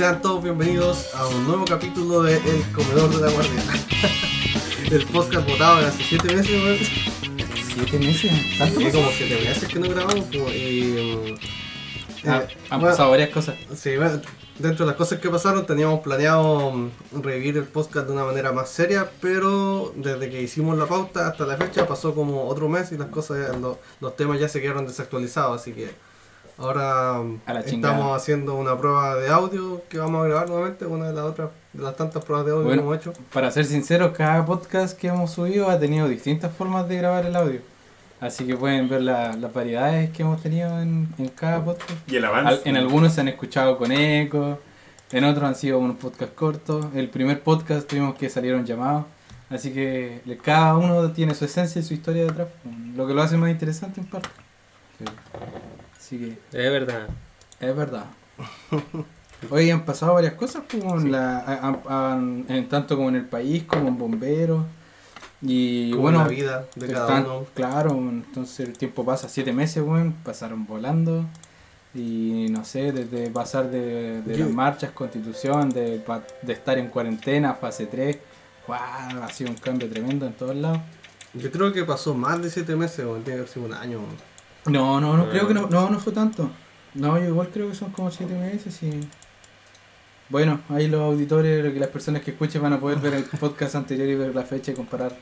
Sean todos bienvenidos a un nuevo capítulo de El Comedor de la Guardia. El podcast votado hace 7 meses, weón. ¿Siete meses? ¿Tanto Sí, pasó? como 7 meses que no grabamos, pues, y. Ah, eh, han bueno, pasado varias cosas. Sí, bueno, dentro de las cosas que pasaron teníamos planeado mm, revivir el podcast de una manera más seria, pero desde que hicimos la pauta hasta la fecha pasó como otro mes y las cosas, lo- los temas ya se quedaron desactualizados, así que ahora A la chingada. estamos haciendo una prueba de audio que vamos a grabar nuevamente, una de las otras, de las tantas pruebas de audio Bueno. que hemos hecho. Para ser sincero, cada podcast que hemos subido ha tenido distintas formas de grabar el audio. Así que pueden ver la- las variedades que hemos tenido en, en cada podcast. Y el avance. Al- en algunos se han escuchado con eco, en otros han sido unos podcasts cortos. El primer podcast tuvimos que salieron llamados. Así que le- cada uno tiene su esencia y su historia detrás, lo que lo hace más interesante en parte. Así que Es verdad. Es verdad. Hoy han pasado varias cosas, como en la, a- a- an- en tanto como en el país, como en bomberos. Y Como bueno, la vida de cada están- uno. claro, entonces el tiempo pasa, siete meses, weón, pasaron volando. Y no sé, desde pasar de, de las marchas, constitución, de, pa- de estar en cuarentena, fase 3, ¡guau! ha sido un cambio tremendo en todos lados. Yo creo que pasó más de 7 meses, o tiene que haber sido un año. weón. No, no, no, creo que no, no, no fue tanto. No, yo igual creo que son como siete meses y... Bueno, ahí los auditores, que las personas que escuchen van a poder ver el podcast anterior y ver la fecha y comparar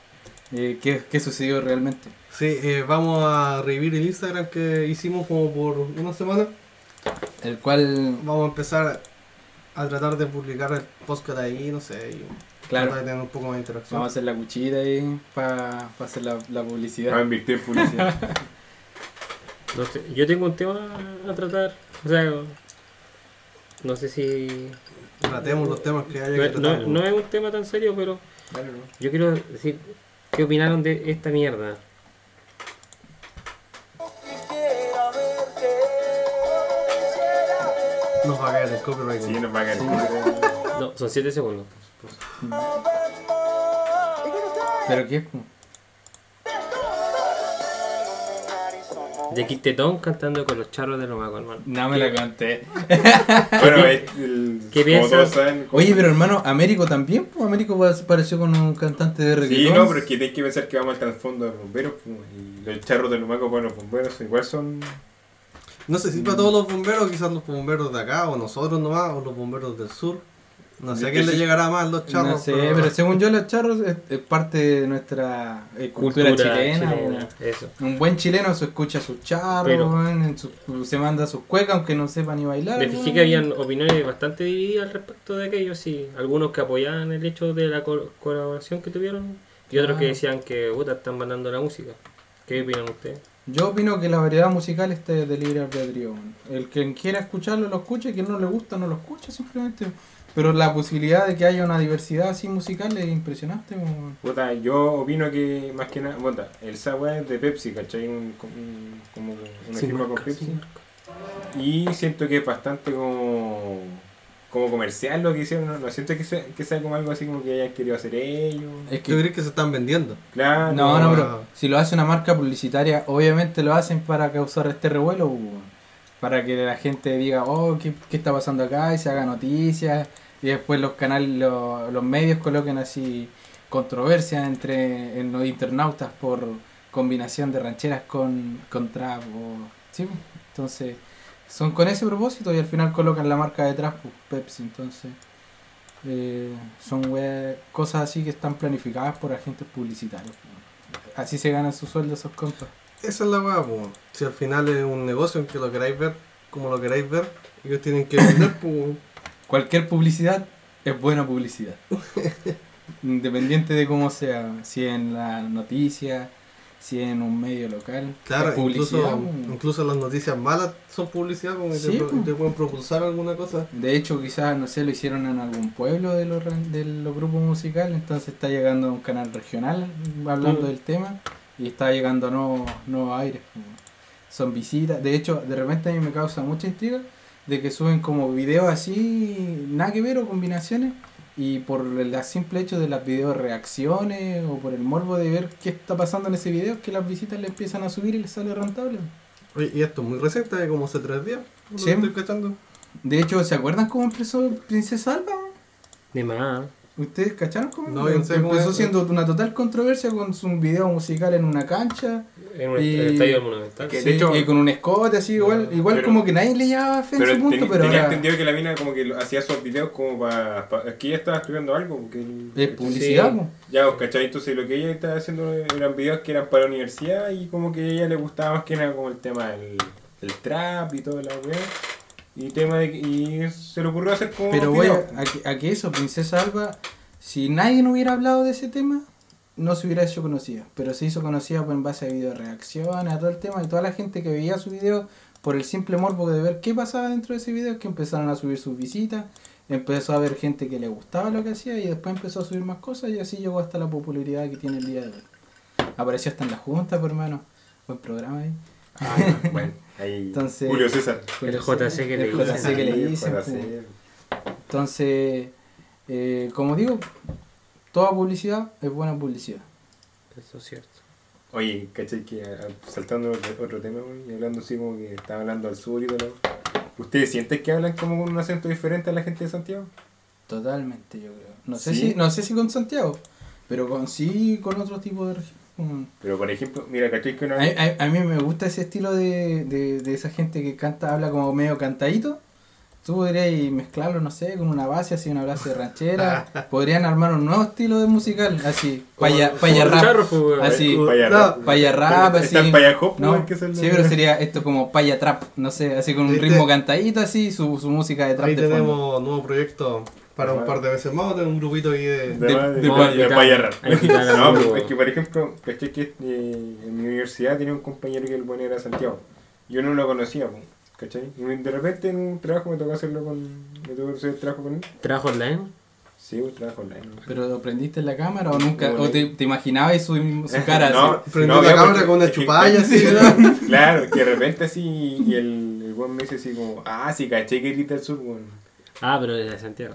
eh, qué, qué sucedió realmente. Sí, eh, vamos a revivir el Instagram que hicimos como por una semana. El cual, Vamos a empezar a tratar de publicar el podcast ahí, no sé, y claro, tratar de tener un poco más de interacción. vamos a hacer la cuchilla ahí para hacer la, publicidad. invertir en publicidad. No sé, yo tengo un tema a tratar. O sea, no sé si. Tratemos los temas que haya No, que no- tratar. no es un tema tan serio, pero yo quiero decir. ¿Qué opinaron de esta mierda? Nos va a caer el copyright. Sí, nos va a caer. No, son 7 segundos. Pero qué es, De Quintetón cantando con los charros de Lomaco, hermano. no me la conté. Bueno, es el, ¿Qué como piensas? todos saben. como- Oye, pero hermano, Américo también, pues Américo pa- pareció con un cantante de reggaetón. Sí, no, pero es que tienes que pensar que vamos al trasfondo de los bomberos. pues, Y los charros de Lumaco, bueno, los bomberos igual son. No sé si para todos los bomberos, quizás los bomberos de acá, o nosotros nomás, o los bomberos del sur. No sé a quién le llegará más los charros. no sé, pero... según yo los charros es, es parte de nuestra eh, cultura, chilena. Eso. Un buen chileno se escucha sus charros, Pero- weón, en su- se manda sus cuecas aunque no sepa ni bailar. Me fijé que habían opiniones bastante divididas al respecto de aquello, sí. Algunos que apoyaban el hecho de la col- colaboración que tuvieron y otros que Ah. decían que puta, están mandando la música. ¿Qué opinan ustedes? Yo opino que la variedad musical está de libre albedrío. El que quiera escucharlo lo escuche, quien no le gusta no lo escucha simplemente. Pero la posibilidad de que haya una diversidad así musical es impresionante. Puta, yo opino que más que nada. Bueno, el Sagua es de Pepsi, ¿cachai? Un, un- como una Sí, firma con Pepsi. sí. Y siento que es bastante como. Como comercial lo que hicieron, no, no siento que sea, que sea como algo así como que hayan querido hacer ellos. Es ¿Tú que crees que se están vendiendo? Claro. No, no, pero si lo hace una marca publicitaria, obviamente lo hacen para causar este revuelo, para que la gente diga, oh, ¿qué, qué está pasando acá? Y se haga noticias, y después los canales, lo- los medios coloquen así controversias entre en los internautas por combinación de rancheras con, con trap, o, ¿sí? pues. Entonces, son con ese propósito y al final colocan la marca detrás, pues, Pepsi, entonces... eh, son cosas así que están planificadas por agentes publicitarios. Así se ganan su sueldo esos compas. Esa es la weá. Si al final es un negocio en que lo queráis ver, como lo queráis ver, ellos tienen que vender, pues. Cualquier publicidad es buena publicidad. Independiente de cómo sea, si en la noticia, si en un medio local. Claro, publicidad, incluso, po. incluso las noticias malas son publicidad, como que Sí, te, po. te pueden propulsar alguna cosa. De hecho, quizás, no sé, lo hicieron en algún pueblo de los, de los grupos musicales, entonces está llegando a un canal regional hablando Mm. del tema y está llegando a nuevos, nuevos aires. Son visitas, de hecho, de repente a mí me causa mucha intriga de que suben como videos así, nada que ver o combinaciones, y por el simple hecho de las video reacciones o por el morbo de ver qué está pasando en ese video, es que las visitas le empiezan a subir y les sale rentable. Oye, y esto es muy reciente, de como hace tres días. Sí. estoy cachando. De hecho, ¿se acuerdan cómo empezó Princesa Alba? De más. ¿Ustedes cacharon cómo? No, yo no sé cómo empezó siendo una total controversia con su video musical en una cancha. En un Y- est- estadio Monumental. Que- sí, de hecho- y con un escote así, igual, igual Pero- como que nadie le llevaba fe en su punto, ten- pero tenía ahora entendido que la mina como que hacía esos videos como para... es que ella estaba estudiando algo. Porque, es publicidad. Sí. Ya, os cachai, entonces lo que ella estaba haciendo eran videos que eran para la universidad y como que a ella le gustaba más que nada como el tema del, del trap y toda la. Y tema de y se le ocurrió hacer como Pero voy a, a que- eso, Princesa Alba, si nadie no hubiera hablado de ese tema, no se hubiera hecho conocida. Pero se hizo conocida por en base a video reacciones, a todo el tema, y toda la gente que veía su video por el simple morbo de ver qué pasaba dentro de ese video, que empezaron a subir sus visitas, empezó a ver gente que le gustaba lo que hacía, y después empezó a subir más cosas, y así llegó hasta la popularidad que tiene el día de hoy. Apareció hasta en la junta, por hermano. Buen programa ahí. Ah, bueno, ahí Entonces- Julio César. El JC que le El dicen. JC que le Ahí, dicen, pues. Entonces, eh, como digo, toda publicidad es buena publicidad. Eso es cierto. Oye, ¿cachai? Que ah, saltando otro, tema, y hablando así como que estaba hablando al sur y todo. ¿Ustedes sienten que hablan como con un acento diferente a la gente de Santiago? Totalmente, yo creo. No sé ¿Sí? si, no sé si con Santiago, pero con sí con otro tipo de región. Pero por ejemplo, mira, ¿cachai? Que una A, a- a mí me gusta ese estilo de, de, de esa gente que canta, habla como medio cantadito. Tú podrías mezclarlo, no sé, con una base, así una base de ranchera. Podrían armar un nuevo estilo de musical, así, paya, paya Como rap. charro, pues. Así, Paya no, rap. paya así. Paya hop, No, que sí, pero sería esto como paya trap, no sé, así con un ¿Viste? ritmo cantadito, así, su, su música de trap Ahí de fondo. tenemos nuevo proyecto para un par de meses más. Tenemos un grupito ahí de. De, de- No, pues, es que por ejemplo, caché que eh, en mi universidad tenía un compañero que el bueno era Santiago. Yo no lo conocía, pues, ¿cachai? Y de repente en un trabajo me tocó hacerlo con. Me tocó hacer el trabajo con él. ¿Trabajo online? Sí, un trabajo online. ¿no? ¿Pero lo prendiste en la cámara o nunca? No, ¿O te, te imaginabas su, su cara No, así? Prendió no, la cámara porque- con una chupalla así, ¿verdad? Claro, que de repente así, y el, el buen me dice así como, ah, sí, caché que grita el sur, weón. Ah, pero desde Santiago.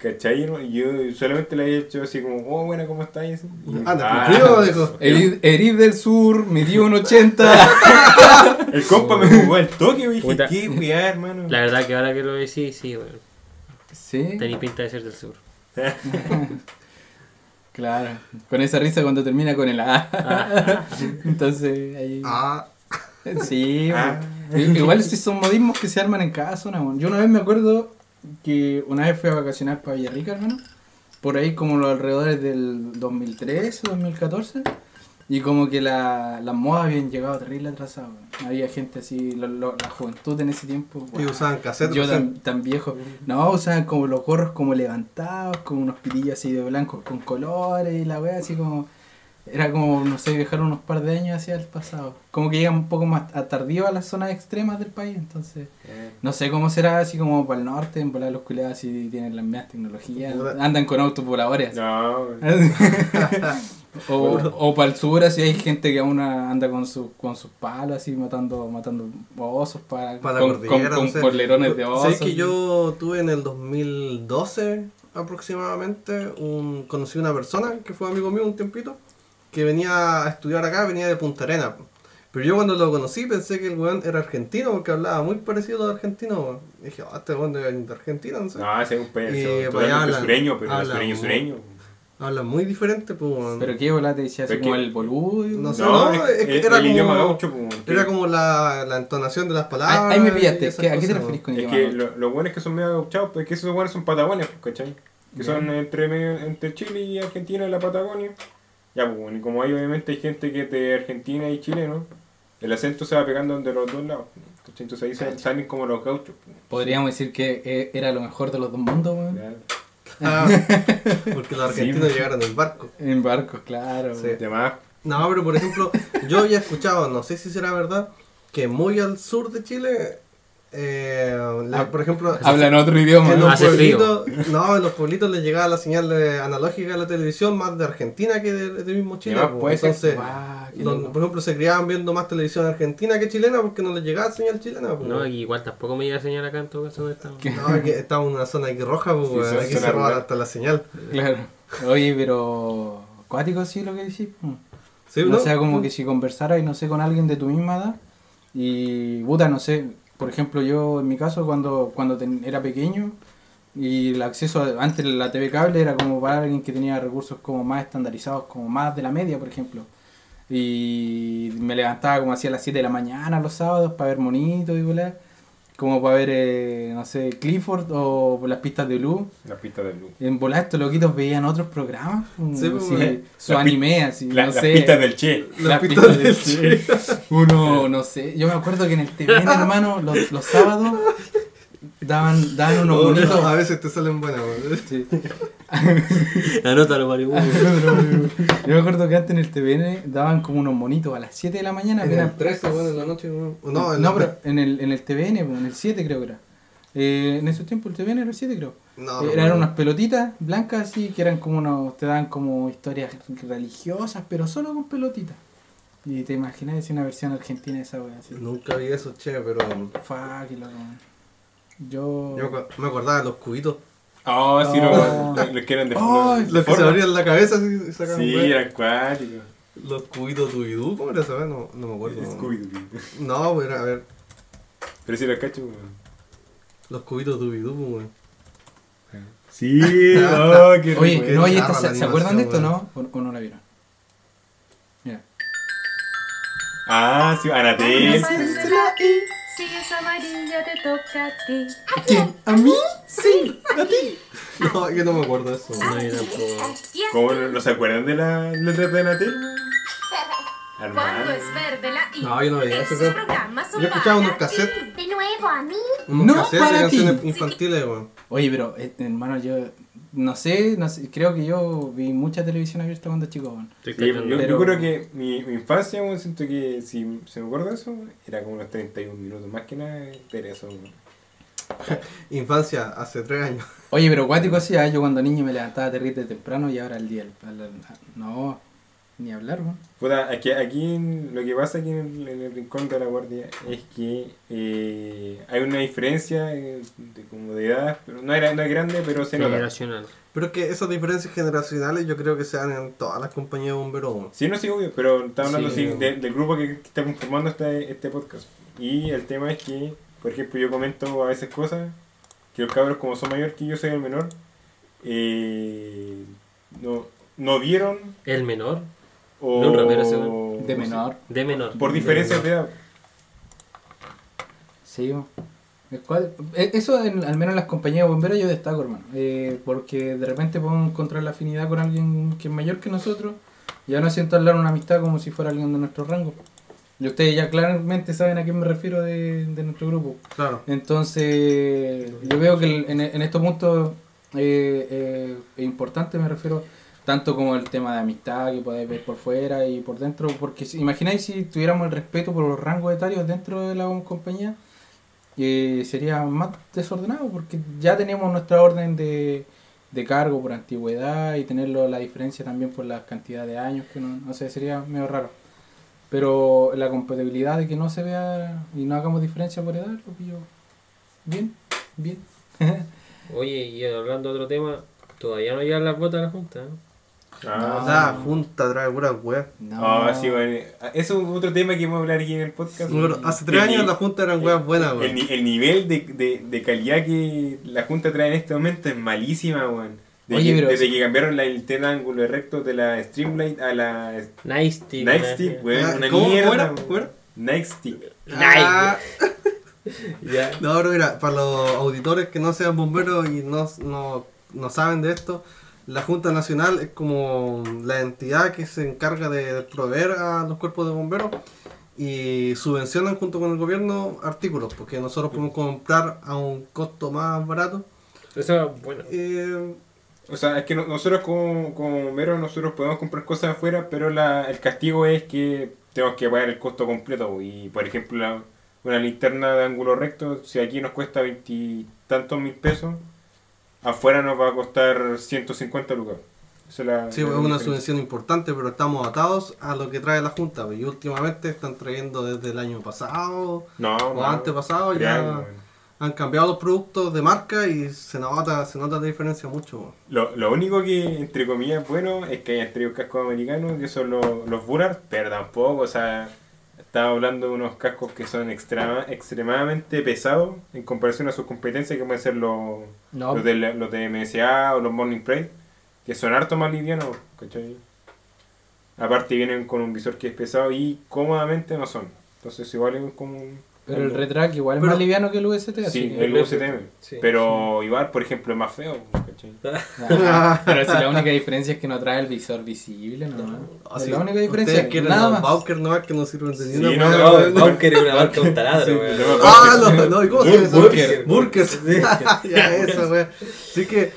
¿Cachai? no? Yo solamente le he hecho así como, oh, buena, ¿cómo. Y- Anda, ah, dijo. Erid, del Sur, midió un 80. El compa me jugó al toque, güey. Dije, Puta. qué weá, hermano. La verdad que ahora que lo decís, sí, bueno. sí, Tenéis pinta de ser del sur. claro. Con esa risa cuando termina con el A. Ah, Entonces, ahí. Ah, Sí, Ah. Igual si son modismos que se arman en cada zona. weón. Yo una vez me acuerdo que una vez fui a vacacionar para Villarrica, hermano. Por ahí como los alrededores del 2013, 2014. Y como que la, las modas habían llegado terrible atrasadas. Había gente así, lo- lo- la juventud en ese tiempo. y usaban cassette. Yo tan, tan viejo. No, usaban como los gorros como levantados, con unos pitillos así de blancos con colores y la wea así como... Era como, no sé, viajar unos par de años hacia el pasado. Como que llegan un poco más a- tardío a las zonas extremas del país, entonces... No sé cómo será así como para el norte, en volar los culiados así tienen las mismas tecnologías, andan con autos voladores. No, o, o para el sur así hay gente que aún anda con sus con sus palos así matando matando osos para, Para la con, cordillera, con, con no sé. polerones de osos. ¿Sabes que yo tuve en el 2012 aproximadamente, un, conocí una persona que fue amigo mío un tiempito, que venía a estudiar acá, venía de Punta Arena. Pero yo cuando lo conocí pensé que el weón era argentino porque hablaba muy parecido a los argentinos. weón. Y dije, ah, este weón debe venir de Argentina, no sé. no, ese es un pedazo. pues, Totalmente hablan- sureño, pero hablan sureño, muy- sureño. Habla muy diferente, pues. weón. Pero qué bola te decía así Pero como que- el boludo. No sé, No, no, es- es que es era el idioma como- gaucho, pues, que- Era como la, la entonación de las palabras. Ahí, ahí me pillaste. esas ¿Qué- ¿A qué te refieres con Es idioma? que gaucho? lo, lo bueno es que son medio gauchados, pues que esos buenos son patagonias, pues, ¿cachai? Que son entre, medio- entre Chile y Argentina y la Patagonia. Ya, pues, bueno, y como hay obviamente hay gente que es de Argentina y Chile, ¿no? El acento se va pegando de los dos lados. Entonces ahí salen- salen como los gauchos. pues. Podríamos decir que eh, era lo mejor de los dos mundos, weón. Ah, porque los argentinos Sí. llegaron en barco. En barcos, claro. Sí. No, pero por ejemplo, yo había escuchado, no sé si será verdad, que muy al sur de Chile, eh, Ah, por ejemplo, Hablan otro idioma. en ¿no? los Hace frío. no, en los pueblitos les llegaba la señal de- analógica de la televisión más de Argentina que de, de mismo Chile. Ser. Entonces, donde, por ejemplo, se criaban viendo más televisión argentina que chilena porque no les llegaba señal chilena. po. No, aquí igual tampoco me iba a señalar acá en todo caso. No, aquí estamos en una zona aquí roja, po, Sí, son aquí se roban hasta la señal. Claro. Oye, pero. Cuático sí lo que decís. po. Sí, o ¿no? sea, como que si conversaras, no sé, con alguien de tu misma edad y, puta, no sé, por ejemplo, yo en mi caso cuando, cuando era pequeño y el acceso a- antes la TV cable era como para alguien que tenía recursos como más estandarizados, como más de la media, por ejemplo. Y me levantaba como hacia las 7 de la mañana los sábados para ver monitos y volar. Como para ver, eh, no sé, Clifford o las pistas de luz. La pista de luz. En volar estos loquitos veían otros programas. como Sí, pues, eh, su anime, así, La- no las sé. pistas del Che. Las Las pistas pistas del del Che. Uno, no sé, yo me acuerdo que en el TVN, hermano, los, los sábados daban, daban unos Oh, bonitos. A veces te salen buenas, weón. Sí. Anótalo, Mario. Yo me acuerdo que antes en el TVN daban como unos monitos a las 7 de la mañana. En el 13, weón, en la noche. No, en no, pero en el, en el TVN, en el 7 creo que era. Eh, en esos tiempos el TVN era el 7 creo. No, Eh, no, eran unas pelotitas blancas así que eran como unos, te daban como historias religiosas, pero solo con pelotitas. Y te imaginas una versión argentina de esa wea. Nunca vi eso, che, pero. Fuck, y loco. Yo. Yo me acordaba de los cubitos. Oh, sí, Oh. los los que eran de Ay, de Los que se abrían la cabeza y sacaban Sí, eran cuáticos. Los cubitos Dubidú, ¿cómo era esa vez? No, no me acuerdo. Scooby-Doo. No, pues era, a ver, Pero sí los cacho, weón. los cubitos Dubidú, pues, weón. Sí, oh, qué Oye, qué no, esta, la ¿se, ¿se acuerdan de esto, no? ¿O, o no la vieron? Mira. Ah, sí, Anatel. Si es amarilla te toca a ti. ¿Quién? ¿A mí? Sí, a ti. No, que no me acuerdo de eso. No, yo tampoco. ¿Cómo no, no se acuerdan de la letra de Anatel? Cuando Hermano. es verde la I. No, yo no veía eso, Yo escuchaba unos cassettes. De nuevo a mí. unos No cassettes para de canciones ti. infantiles, weón. Oye, pero, eh, hermano, yo no sé, no sé, creo que yo vi mucha televisión abierta cuando chico, Sí, yo. Pero- yo creo que mi, mi infancia, siento que si se me acuerda de eso, era como unos 31 minutos. Más que nada, era eso. Infancia, hace tres años. Oye, pero cuático así, ah, yo cuando niño me levantaba terrible temprano y ahora el día. al- no, ni hablar, weón. Puta, aquí, aquí lo que pasa aquí en el, en el rincón de la guardia es que eh, hay una diferencia eh, de, como de edad, pero no, era, no es grande, pero se nota. Generacional. Pero es que esas diferencias generacionales yo creo que se dan en todas las compañías de bomberos. Sí, no sí, obvio, pero estamos hablando Sí. de- del grupo que, que está conformando este, este podcast. Y el tema es que, por ejemplo, yo comento a veces cosas que los cabros, como son mayor que yo soy el menor, eh, no, no vieron El menor. O... De un rapero ese, weón. De menor. De menor. Por diferencias de edad. Sí, cual- eh, Eso, en- al menos en las compañías bomberas, yo destaco, hermano. Eh, porque de repente podemos encontrar la afinidad con alguien que es mayor que nosotros. Y ya no siento hablar una amistad como si fuera alguien de nuestro rango. Y ustedes ya claramente saben a quién me refiero de, de nuestro grupo. Claro. Entonces, yo veo que en, en estos puntos eh, eh, es importante, me refiero tanto como el tema de amistad que podéis ver por fuera y por dentro, porque si, imagináis si tuviéramos el respeto por los rangos etarios dentro de la compañía, eh, sería más desordenado, porque ya tenemos nuestra orden de, de cargo por antigüedad y tenerlo la diferencia también por la cantidad de años, que no, no sé, sería medio raro. Pero la compatibilidad de que no se vea y no hagamos diferencia por edad, lo pillo bien, bien. Oye, y hablando de otro tema, todavía no llegan las botas a la Junta. O sea, junta, trae puras weas. Ah, sí, bueno. Eso es otro tema que vamos a hablar aquí en el podcast. Bueno, hace tres El años la junta eran weas buenas, el, weón. el nivel de, de, de calidad que la Junta trae en este momento es malísima, weón. De Oye, que- pero- desde que cambiaron la, el tema ángulo recto de la Streamlight a la Nice Stick. Nightstick, weón. Ah, Una ¿cómo- mierda. Ah, Ya. No, pero mira, para los auditores que no sean bomberos y no, no, no saben de esto, la Junta Nacional es como la entidad que se encarga de proveer a los cuerpos de bomberos y subvencionan junto con el gobierno artículos, porque nosotros podemos comprar a un costo más barato. Eso es bueno. Eh, O sea, es que no- nosotros como, como bomberos nosotros podemos comprar cosas afuera, pero la, el castigo es que tenemos que pagar el costo completo. Y por ejemplo, la- una linterna de ángulo recto, si aquí nos cuesta veintitantos mil pesos, afuera nos va a costar 150 lucas. Esa es la- sí, la es una diferencia. subvención importante, pero estamos atados a lo que trae la Junta. Y últimamente están trayendo desde el año pasado No, o no, antepasado ya han cambiado los productos de marca y se nota, se nota la diferencia mucho. weón. Lo, lo único que, entre comillas, es bueno es que hayan traído cascos americanos, que son los, los Burard, pero tampoco, o sea, estaba hablando de unos cascos que son extrema, extremadamente pesados en comparación a sus competencias, que pueden ser los, No, los, de, los de MSA o los Morning Pride, que son harto más livianos, ¿cachai? Aparte vienen con un visor que es pesado y cómodamente no son. Entonces igual es como un... pero el retrack igual es Pero- más liviano que el UST. así Sí, que- el USTM. Sí. Pero igual, por ejemplo, es más feo. Ah, pero si la única diferencia es que no trae el visor visible, ¿no? Ah, Es sí. la única diferencia. Ustedes quieren Nada más. Bowker nomás que no sirven de Sí, una no, no, weón. Bunker es una marca un taladro, no Ah, no, no, ¿y cómo se llama eso? Burker. Burker. ya, eso, weón. Así que.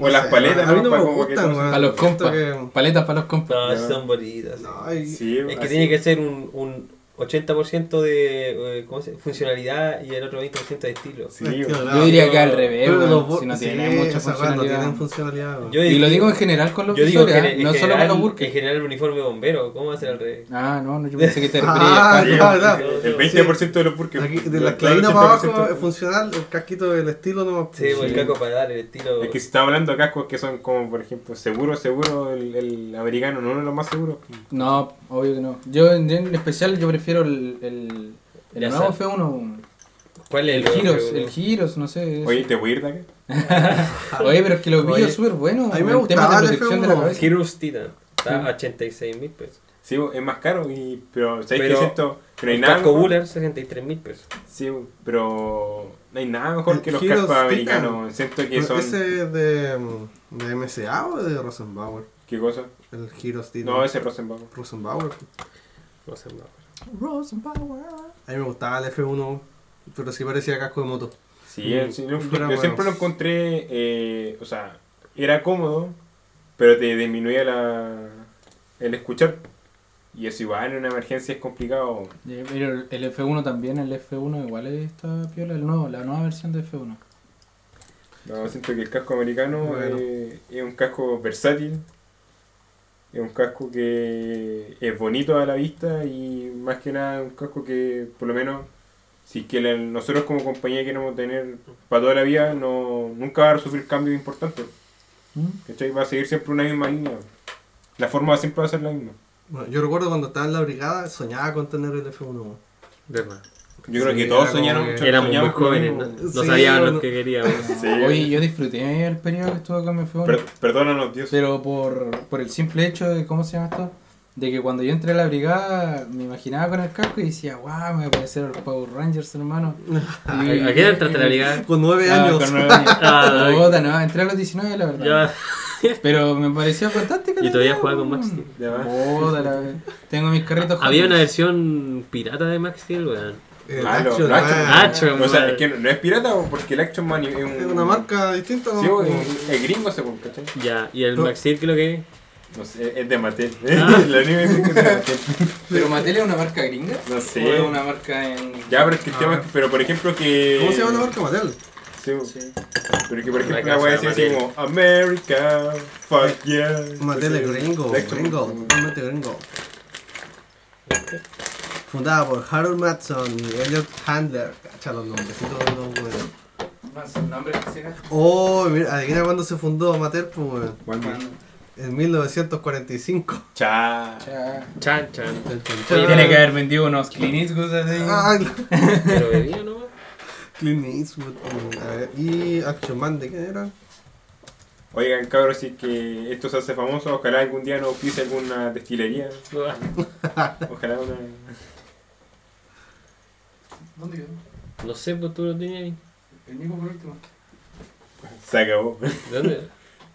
O las paletas, A mí no me que gustan. Para los compas. que- Paletas para los compas. No, No. son bonitas. sí. No, y- Sí, Es que así. tiene que ser un, un 80% de eh, ¿cómo se, funcionalidad y el otro 20% de estilo. Sí, Yo diría que al revés, si no sí, tiene mucha esa weá no funcionalidad. funcionalidad. Yo Y lo digo- digo en general con los Yo digo visores, que ¿ah? en, no solo con general, los en burkes. general el uniforme bombero, ¿cómo va a ser al revés? Ah, no, no, yo pensé que te Ah, referías no, a no. El 20% de los burkes. Aquí, de la esclavina para abajo 80%. es funcional, el casquito del estilo no Sí, pues el caco para dar el estilo. Es que si estamos hablando de cascos que son como, por ejemplo, seguro, seguro, el, el americano no uno de los más seguros. No, obvio que no. Yo en, en especial yo prefiero el, el, el Ya nuevo sé. F1. ¿Cuál es El el Giros, el Giros, no sé. Oye, ¿te voy a ir de acá? Oye, pero es que los Oye, vídeos súper buenos. a mí me el tema gustaba de protección de la F1. cabeza. Heroes Titan. Está a 86 mil pesos. Sí, es más caro, y, pero ¿sabes Pero qué siento? Que no hay el nada casco mejor. Buller, 63 mil pesos. Sí, pero no hay nada mejor El que los cascos americanos. Siento que Pero son... ¿Ese es de, de MSA o de Rosenbauer? ¿Qué cosa? El Heroes Titan. No, ese es Rosenbauer. Rosenbauer. Sé, no. A mí me gustaba el F1, pero sí parecía casco de moto. Sí, Mm. sí, yo, Fuera yo bueno. siempre lo encontré, eh, o sea, era cómodo, pero te disminuía la, el escuchar. Y eso igual en una emergencia es complicado. Eh, Pero el F1 también, el F1 igual está piola, el nuevo, la nueva versión de F1. No, siento que el casco americano Bueno. eh, es un casco versátil, es un casco que es bonito a la vista y más que nada un casco que por lo menos si es que la- nosotros como compañía queremos tener para toda la vida, no, nunca va a sufrir cambios importantes. ¿Mm? ¿cachai? Va a seguir siempre una misma línea. La forma siempre va a ser la misma. Bueno, yo recuerdo cuando estaba en la brigada, soñaba con tener el F1. Verdad. Yo creo Sí, que todos soñaron que- mucho. Éramos muy jóvenes. ¿no? No Sí, sabíamos lo que queríamos. Sí. Oye, yo disfruté el periodo que estuve con mi F1. Per- perdónanos, Dios. Pero por, por el simple hecho de, ¿cómo se llama esto? De que cuando yo entré a la brigada me imaginaba con el casco y decía, wow, me voy a parecer a los Power Rangers, hermano. ¿A a qué edad entraste a la brigada? Con nueve Ah, años. con nueve años. Ah, no, entré a los 19, la verdad. Ya. Pero me parecía fantástico. ¿Y todavía jugaba con Max Steel? La- Tengo mis carritos. Había una versión pirata de Max Steel, weón. El Ah, lo- Action lo Action- Man. Action. O sea, man. es que no, es pirata porque el Action Man es un. Es una marca distinta, ¿no? Sí, es, es gringo, según, ¿cachai? Ya, ¿y el No. Max Steel qué es lo que es? No sé, es de Mattel. Ah. La que es de Mattel. ¿Pero Mattel es una marca gringa? No ¿O es sé. una marca en.? Ya, pero es que el Ah. tema es que, pero por ejemplo que... ¿Cómo se llama la marca Mattel? Sí, pero que por ejemplo La decía así Mattel. como America, fuck yeah. Mattel es gringo, gringo, totalmente gringo. Fundada por Harold Matson y Elliot Handler. Cacha los nombrecitos de los weones. Más nombre que. Oh, mira, adivina cuándo se fundó Mattel, pues. ¿Cuándo? En 1945. Cha. Cha. Chan, chan. Oye, tiene que haber vendido unos Clint así. Ah, Pero bebía, ¿no? Clint Eastwood. mm, a ver, y Action Man, ¿de qué era? Oigan, cabros, si es que esto se hace famoso, ojalá algún día nos pise alguna destilería. Ojalá una... ¿Dónde quedó? No sé, pues tú lo tenías ahí. El Nico por último. Se acabó. ¿De dónde?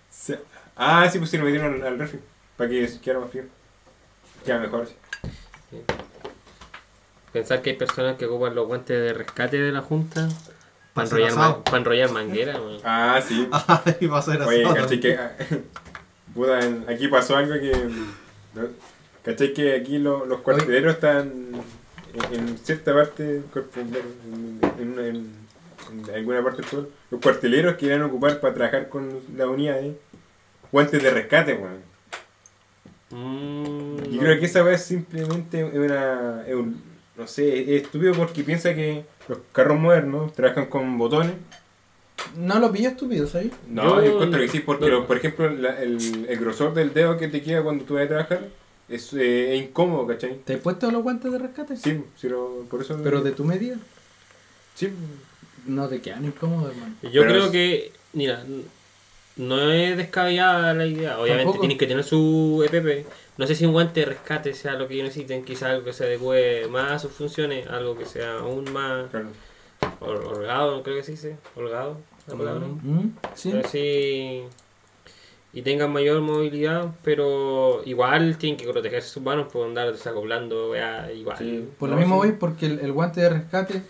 Se- Ah, sí, pues sí, lo metieron al, al refri. Para que quedara más frío. Queda mejor. sí. Pensar que hay personas que ocupan los guantes de rescate de la Junta para enrollar, man- manguera. Ah, sí. Ay, va a ser así. Oye, ¿cachai que... Puta, aquí pasó algo que... ¿no? ¿Cachai que aquí lo- los cuarteleros están en, en cierta parte del cuerpo en, en, una- en- en alguna parte del pueblo? Los cuarteleros querían ocupar para trabajar con la unidad ahí guantes de rescate, weón. Mm, Yo no. creo que esa vez simplemente es una... es un- no sé, es estúpido porque piensa que los carros modernos trabajan con botones No lo pillo estúpido, ¿sabes? No, Yo- yo encuentro que sí, porque no. lo- por ejemplo la- el, el grosor del dedo que te queda cuando tú vas a trabajar es eh, es incómodo, ¿cachai? ¿Te has puesto los guantes de rescate? Sí, sí, lo- por eso. Pero de tu medida. Sí, No te quedan incómodos, hermano. Yo Pero creo es- que, mira, no es descabellada la idea. Obviamente Tampoco. tienen que tener su EPP. No sé si un guante de rescate sea lo que ellos necesiten, quizás algo que se adecue más a sus funciones, algo que sea aún más claro. hol- holgado, creo que se dice, holgado, la palabra. ¿Mm? Sí. Pero sí, y tengan mayor movilidad, pero igual tienen que protegerse sus manos por andar desacoplando, wea, igual. Sí. Por No, lo mismo sí. voy, porque el, el guante de rescate,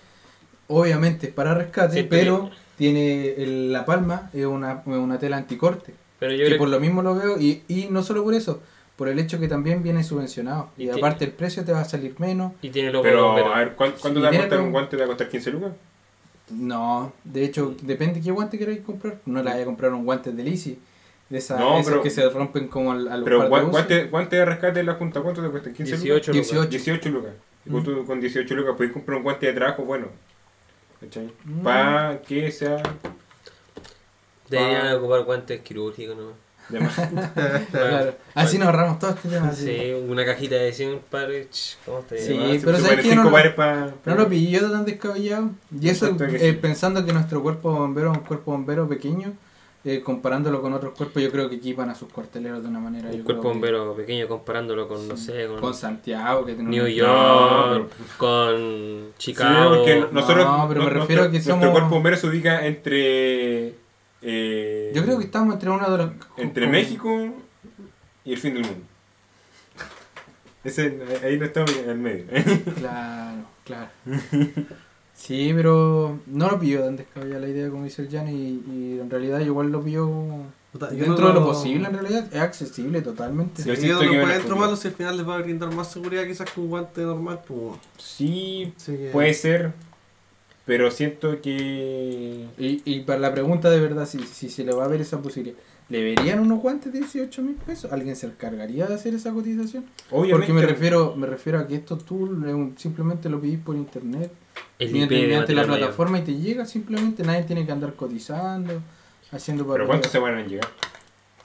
obviamente es para rescate, Sí, pero tiene el- la palma, es una, una tela anticorte. Pero yo que por lo mismo lo veo, y, y no solo por eso, por el hecho que también viene subvencionado. Y Y, tiene- aparte el precio te va a salir menos. y tiene logo Pero, pero, a ver, ¿cuán- ¿cuánto te va a costar un guante? ¿Te va a costar 15 lucas? No, de hecho, depende qué guante queráis comprar. No le vaya a comprar un guante de Lisi. De esas No, esos pero- que se rompen como al, a los Pero guante, guante de rescate de la Junta, ¿cuánto te cuesta? ¿15 lucas? 18 lucas. 18. 18 lucas. Y Mm. tú con 18 lucas puedes comprar un guante de trabajo bueno. ¿Cachai? Mm. Para que sea Deberían ocupar guantes quirúrgicos, ¿no? de más. Claro. Así nos ahorramos todo este tema. así. Sí, una cajita de 100 pares. ¿Cómo te Sí, llamas? pero Se ¿sabes cinco No, no. pares pa- No lo pillé yo tan descabellado. Y eso que eh, sí. pensando que nuestro cuerpo bombero es un cuerpo bombero pequeño, eh, comparándolo con otros cuerpos, yo creo que equipan a sus cuarteleros de una manera. Un yo cuerpo creo que- bombero pequeño comparándolo con, no sé, con, Con Santiago, que tiene New una- York, No, con Sí, Chicago. porque nosotros, No, pero me nuestro- refiero a que nuestro somos- cuerpo bombero se ubica entre. eh, Yo creo que estamos entre uno de los. Entre México y el fin del mundo. Ese, ahí no estamos en el medio. Claro, claro. Sí, pero no lo pilló tan descabellada la idea como dice el Jan y, y en realidad igual lo yo dentro no de lo posible en realidad, es accesible totalmente. Sí. Yo que encuentro copiar. malo si al final les va a brindar más seguridad quizás que un guante normal. Pues. Sí, que- puede ser. Pero siento que. Y, y para la pregunta de verdad, si, si se le va a ver esa posibilidad, ¿le verían unos guantes de 18 mil pesos? ¿Alguien se encargaría de hacer esa cotización? Obviamente. Porque me refiero, me refiero a que esto tú simplemente lo pedís por internet, el mediante, la mayor. plataforma y te llega simplemente, nadie tiene que andar cotizando, haciendo Pero. ¿cuántos se van a llegar?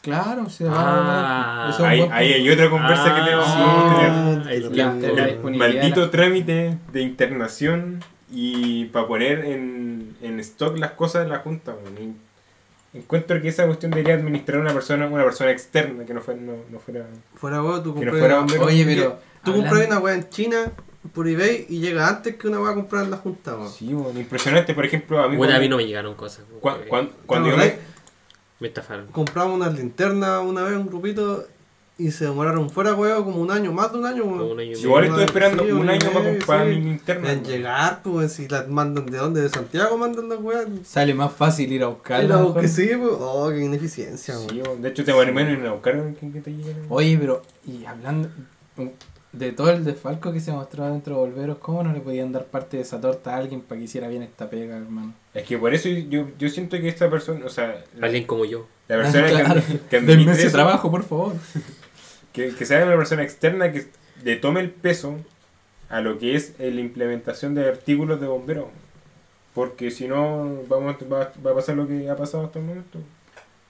Claro, se va Ah, a eso es un Ahí, ahí hay otra conversa que tenemos sí, que tener. Ah, La- la maldito trámite de internación y para poner en, en stock las cosas de la Junta. weón. Encuentro que esa cuestión debería administrar una persona una persona externa que no fuera, no, no fuera Fuera huevo, tú no compras fuera una-. Oye, pero. Tú compras una weá en China por eBay y llega antes que una weá a comprar en la junta. sí, weón, impresionante por ejemplo a mí Bueno, a mí cuando, no me llegaron cosas. cua- porque cuan- cuando yo ¿Te me? Me estafaron. Compramos unas linternas una vez, un grupito, y se demoraron fuera huevo como un año, más de un año. weón. Igual estuve esperando Sí, un año para comprar sí. mi linterna En llegar, pues si las mandan de dónde, de Santiago mandan las weas. Sale más fácil ir a buscarla. Claro mejor. que sí, pues. Oh, qué ineficiencia, weón. Sí, weón, de hecho te van menos en a buscar que, que te lleguen Oye, pero, y hablando de todo el desfalco que se mostró dentro de Volveros, ¿cómo no le podían dar parte de esa torta a alguien para que hiciera bien esta pega, hermano? es que por eso yo, yo siento que esta persona o sea la, Alguien como yo. la persona que- Claro. que, Denme administre ese eso, trabajo, por favor. Que, que sea una persona externa que le tome el peso a lo que es eh, la implementación de artículos de bombero. Porque si no, vamos, va, va a pasar lo que ha pasado hasta el momento.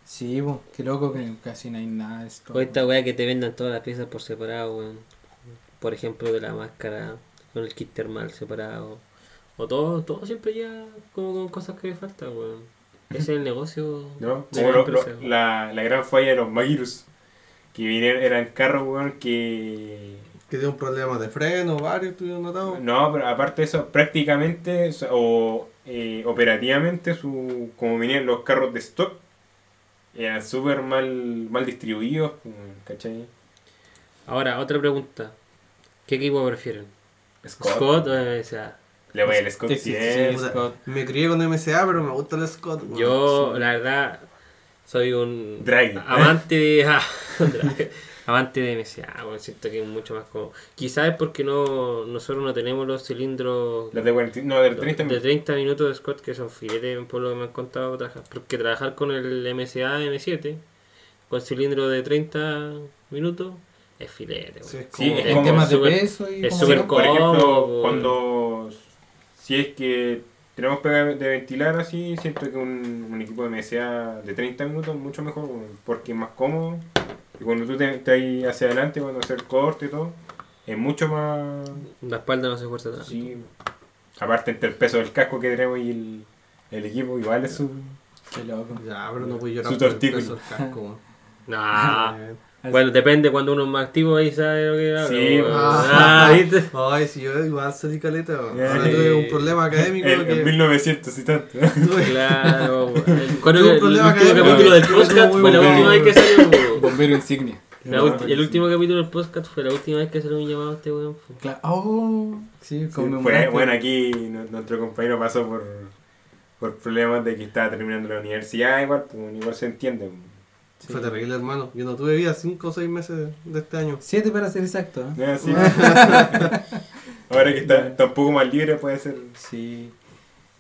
Sí, bo, qué loco que casi no hay nada de esto. O esta weá que te vendan todas las piezas por separado, weón. Por ejemplo, de la máscara con el kit termal separado. O todo, todo siempre ya como con cosas que le faltan, weón. Ese es el negocio. ¿no? Como lo- lo- la, la gran falla de los Magirus. Que vinieron, eran carros, weón, que... Que dio un problema de freno, varios tuvieron notado. No, pero aparte de eso, prácticamente o eh, operativamente, su, como venían los carros de stock, eran súper mal, mal distribuidos, ¿cachai? Ahora, otra pregunta. ¿Qué equipo prefieren? Scott. ¿Scott o MSA? Le voy al Scott Sí, sí, sí, Scott. Me crié con MSA, pero me gusta el Scott. Yo, Sí. la verdad, soy un Draghi. amante de. ah, Draghi. amante de MSA, bueno, siento que es mucho más cómodo. Quizás es porque no nosotros no tenemos los cilindros Las de 40, no, de 30 de minutos. 30 minutos de Scott que son filetes por lo que me han contado trabajar. Porque trabajar con el MSA M7 con cilindro de 30 minutos es filete. Sí, es Sí, como- es En como temas de súper- peso y es súper sea. Por ejemplo, cómodo, cuando. Si es que tenemos pega de ventilar así, siento que un, un equipo de MSA de 30 minutos es mucho mejor, porque es más cómodo. Y cuando tú te, te ahí hacia adelante, cuando hacer corte y todo, es mucho más. La espalda no se fuerza tanto. Sí. Aparte, entre el peso del casco que tenemos y el, el equipo, igual es su. Qué loco. Ya, pero no voy a llorar Su por el peso del casco, weón. Nah. Eh, Bueno, depende cuando uno es más activo, ahí sabe lo que habla. Sí, weón. Ah. Ah, ¿viste? Ay, si yo igual salí caleta, Ahora tuve un problema académico En, que... en 1900 y tanto. Claro, un el problema último académico capítulo del podcast fue la última vez que salió. Bombero insignia. La No, ulti- el último capítulo del podcast fue la última vez que salió un llamado a este weón. Claro. Oh, sí, Sí, conmemorante. fue, bueno, aquí nu- nuestro compañero pasó por, por problemas de que estaba terminando la universidad, igual, pues, igual se entiende. Sí. Fue terrible, hermano. Yo no tuve vida 5 o 6 meses de este año. Siete para ser exacto. ¿eh? ¿No es así? Ahora que está, está un poco más libre, puede ser. Sí.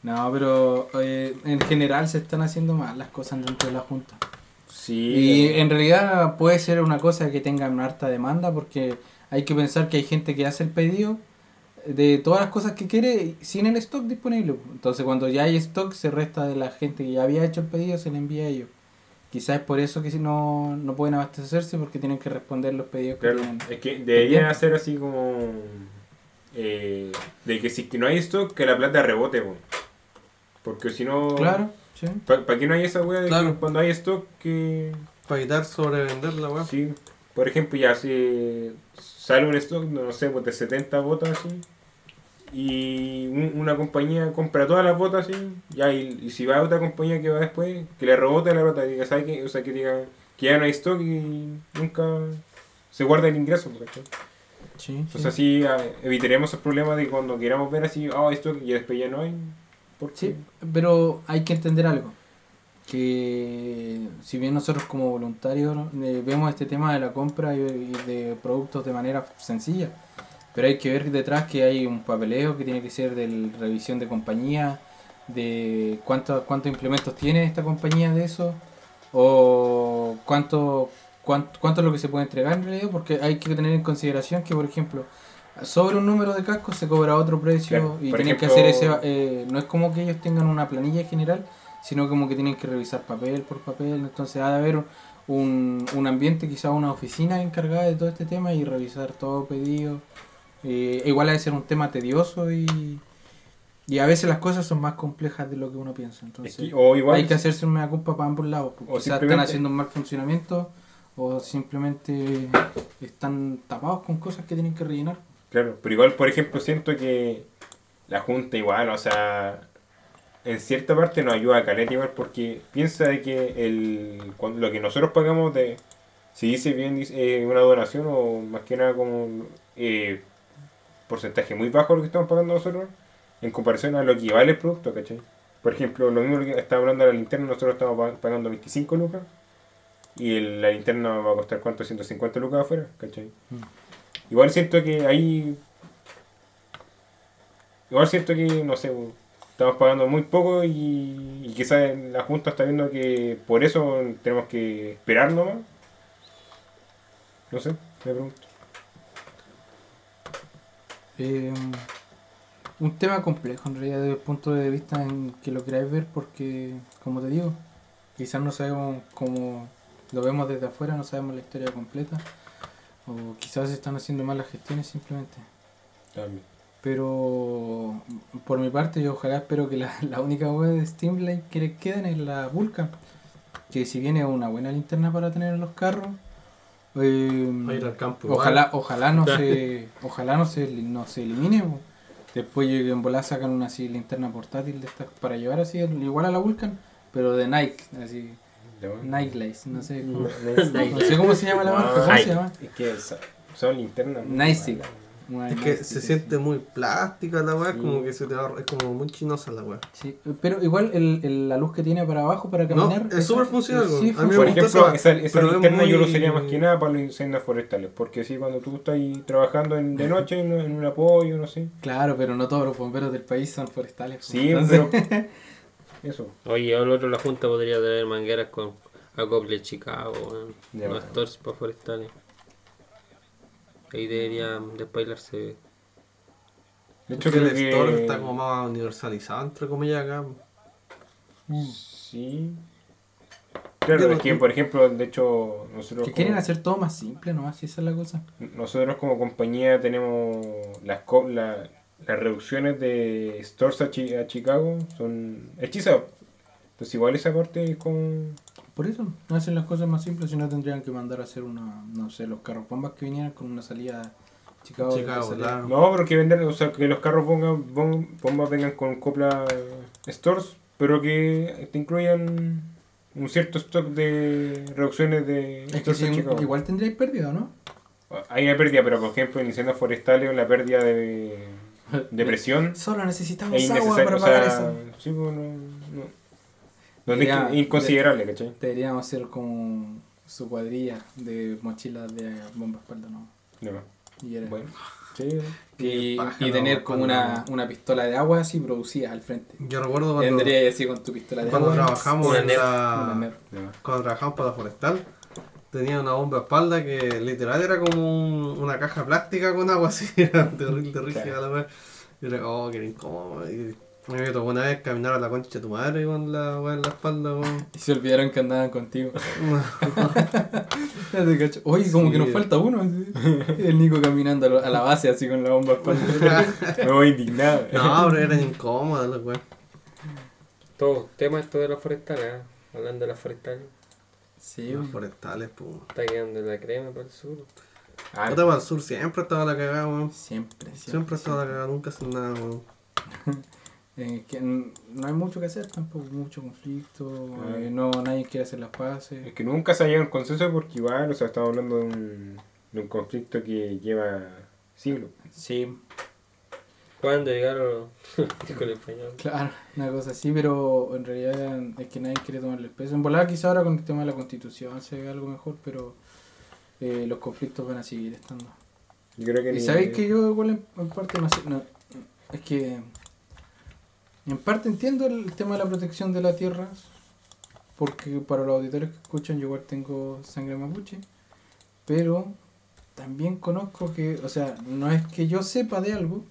No, pero eh, en general se están haciendo mal las cosas dentro de la Junta. Sí. Y en realidad puede ser una cosa que tenga una harta demanda porque hay que pensar que hay gente que hace el pedido de todas las cosas que quiere sin el stock disponible. Entonces cuando ya hay stock se resta de la gente que ya había hecho el pedido, se le envía a ellos. Quizás es por eso que si no, no pueden abastecerse porque tienen que responder los pedidos que Claro, tienen. es que deberían hacer así como. eh, de que si que no hay stock, que la plata rebote, po. Porque si no. Claro, sí. ¿Para qué no hay esa wea de Claro. que cuando hay stock que. Para evitar sobrevender la weá. Sí, por ejemplo, ya si sale un stock, no sé, pues de 70 botas así, y un- una compañía compra todas las botas así, ya, y, y si va a otra compañía que va después, que le rebote la plata, que sabe que, o sea, que diga que ya no hay stock y nunca se guarda el ingreso, ¿cachai? Sí, Entonces sí. así ah, evitaremos esos problemas de cuando queramos ver así, oh, hay stock y después ya no hay. Porque, Sí, pero hay que entender algo. Que si bien nosotros como voluntarios eh, vemos este tema de la compra y de productos de manera sencilla, pero hay que ver detrás que hay un papeleo que tiene que ser de revisión de compañía, de cuántos cuántos implementos tiene esta compañía de eso, o cuánto, cuánto, cuánto es lo que se puede entregar en realidad, porque hay que tener en consideración que, por ejemplo, sobre un número de cascos se cobra otro precio Claro, y tienen que hacer ese... eh, no es como que ellos tengan una planilla general, sino como que tienen que revisar papel por papel, entonces ha de haber un, un ambiente, quizá una oficina encargada de todo este tema y revisar todo pedido. Eh, igual ha de ser un tema tedioso y, y a veces las cosas son más complejas de lo que uno piensa, es entonces que- o igual, hay que hacerse una culpa para ambos lados, porque O quizás están haciendo un mal funcionamiento o simplemente están tapados con cosas que tienen que rellenar. Claro, pero igual, por ejemplo, siento que la Junta igual, o sea, en cierta parte nos ayuda a caleta igual porque piensa de que el, cuando- lo que nosotros pagamos de, si dice bien dice, eh, una donación o más que nada como eh, porcentaje muy bajo lo que estamos pagando nosotros en comparación a lo que vale el producto, ¿cachai? Por ejemplo, lo mismo que estaba hablando de la linterna, nosotros estamos pa- pagando 25 lucas y el- la linterna va a costar cuánto, 150 lucas afuera, ¿cachai? Mm. Igual siento que ahí. Igual siento que, no sé, estamos pagando muy poco y, y quizás la Junta está viendo que por eso tenemos que esperar nomás. No sé, me pregunto. Eh, un tema complejo en realidad desde el punto de vista en que lo queráis ver porque, como te digo, quizás no sabemos cómo lo vemos desde afuera, no sabemos la historia completa o quizás están haciendo mal las gestiones simplemente. También. Pero por mi parte yo ojalá espero que la, la única web de Steamlight que les queden es la Vulcan. Que si viene una buena linterna para tener en los carros. Eh, Va a ir al campo igual. ojalá, ojalá no se, ojalá no se, no se elimine. Después yo- en volar sacan una así linterna portátil de estas para llevar así igual a la Vulcan, pero de Nike, así Lace, no sé cómo, Nike. no sé cómo se llama la marca, ¿cómo se llama? Es que son- son linternas. Nice. Es que se sí. siente muy plástica la weá, Sí. como que se te va, es como muy chinosa la weá. Sí, pero igual el, el- la luz que tiene para abajo para No, caminar. es súper funcional, Sí, a mí Por ejemplo, esa- esa, esa pero es linterna yo lo usaría más que nada para los incendios forestales. Porque si cuando tú estás ahí trabajando en, de noche en, en un apoyo, no sé. Claro, pero no todos los bomberos del país son forestales. Sí, Entonces- pero. Eso. Oye, al otro la Junta podría tener mangueras con acople Chicago, weón. Ya, Más para forestales. Ahí debería despailarse. De hecho, que el que. store está como más universalizado, entre comillas, acá. Sí. Claro, es que, por ejemplo, de hecho, nosotros Que quieren como, hacer todo más simple nomás, si esa es la cosa. nosotros como compañía tenemos las, co- la- las reducciones de stores a, Chi- a Chicago, son hechizados. Entonces igual esa parte es como... Por eso, no hacen las cosas más simples, si no tendrían que mandar a hacer una, no sé, los carros bombas que vinieran con una salida a Chicago. Chicago, claro. No, pero que vender, o sea, que los carros pongan, bom- bombas vengan con copla stores, pero que te incluyan un cierto stock de reducciones de Es que stores si en Chicago. igual tendríais pérdida, ¿no? Hay una pérdida, pero por ejemplo en incendios forestales la pérdida de, de presión Solo necesitamos es agua para O pagar sea, eso. sí, pues, No es inconsiderable, ¿cachai? Deberíamos hacer como su cuadrilla de mochilas de bomba espalda, ¿no? No. Y, era- Bueno, sí. y, tener como una, una pistola de agua así producida al frente. Yo recuerdo cuando, Vendríais así con tu pistola de cuando agua. trabajamos en la, cuando trabajamos para la forestal, tenía una bomba a espalda que literal era como un- una caja plástica con agua así, era terrible, wea. Y era, oh, que era incómodo. Y me había tocado una vez caminar a la concha de tu madre con la wea en la espalda, weón. Y se olvidaron que andaban contigo. Ya te cacho. Oye, como Sí. que nos falta uno. El Nico caminando a la base así con la bomba espalda. Me voy indignado. No, pero eran incómodas las weas. Todo tema esto de las forestales, ¿eh? hablando de las forestales, Sí, Los forestales, pues. está quedando la crema para el sur. Ah, para el sur siempre estaba la cagada, weón. Siempre, siempre. Siempre estaba la cagada, nunca hacen nada, weón. Eh, que no hay mucho que hacer tampoco, mucho conflicto, Ah. eh, no nadie quiere hacer las paces. Es que nunca se ha llegado a un consenso porque igual, o sea, estamos hablando de un, de un conflicto que lleva siglos. Sí, ¿Cuándo llegaron con el español? claro, una cosa así, pero en realidad es que nadie quiere tomarle el peso. En volada quizá ahora con el tema de la constitución se ve algo mejor, pero eh, los conflictos van a seguir estando. Yo creo que Y sabéis que yo igual en, en parte no sé, no, es que en parte entiendo el tema de la protección de la tierra, porque para los auditores que escuchan yo igual tengo sangre mapuche, pero también conozco que, o sea, no es que yo sepa de algo,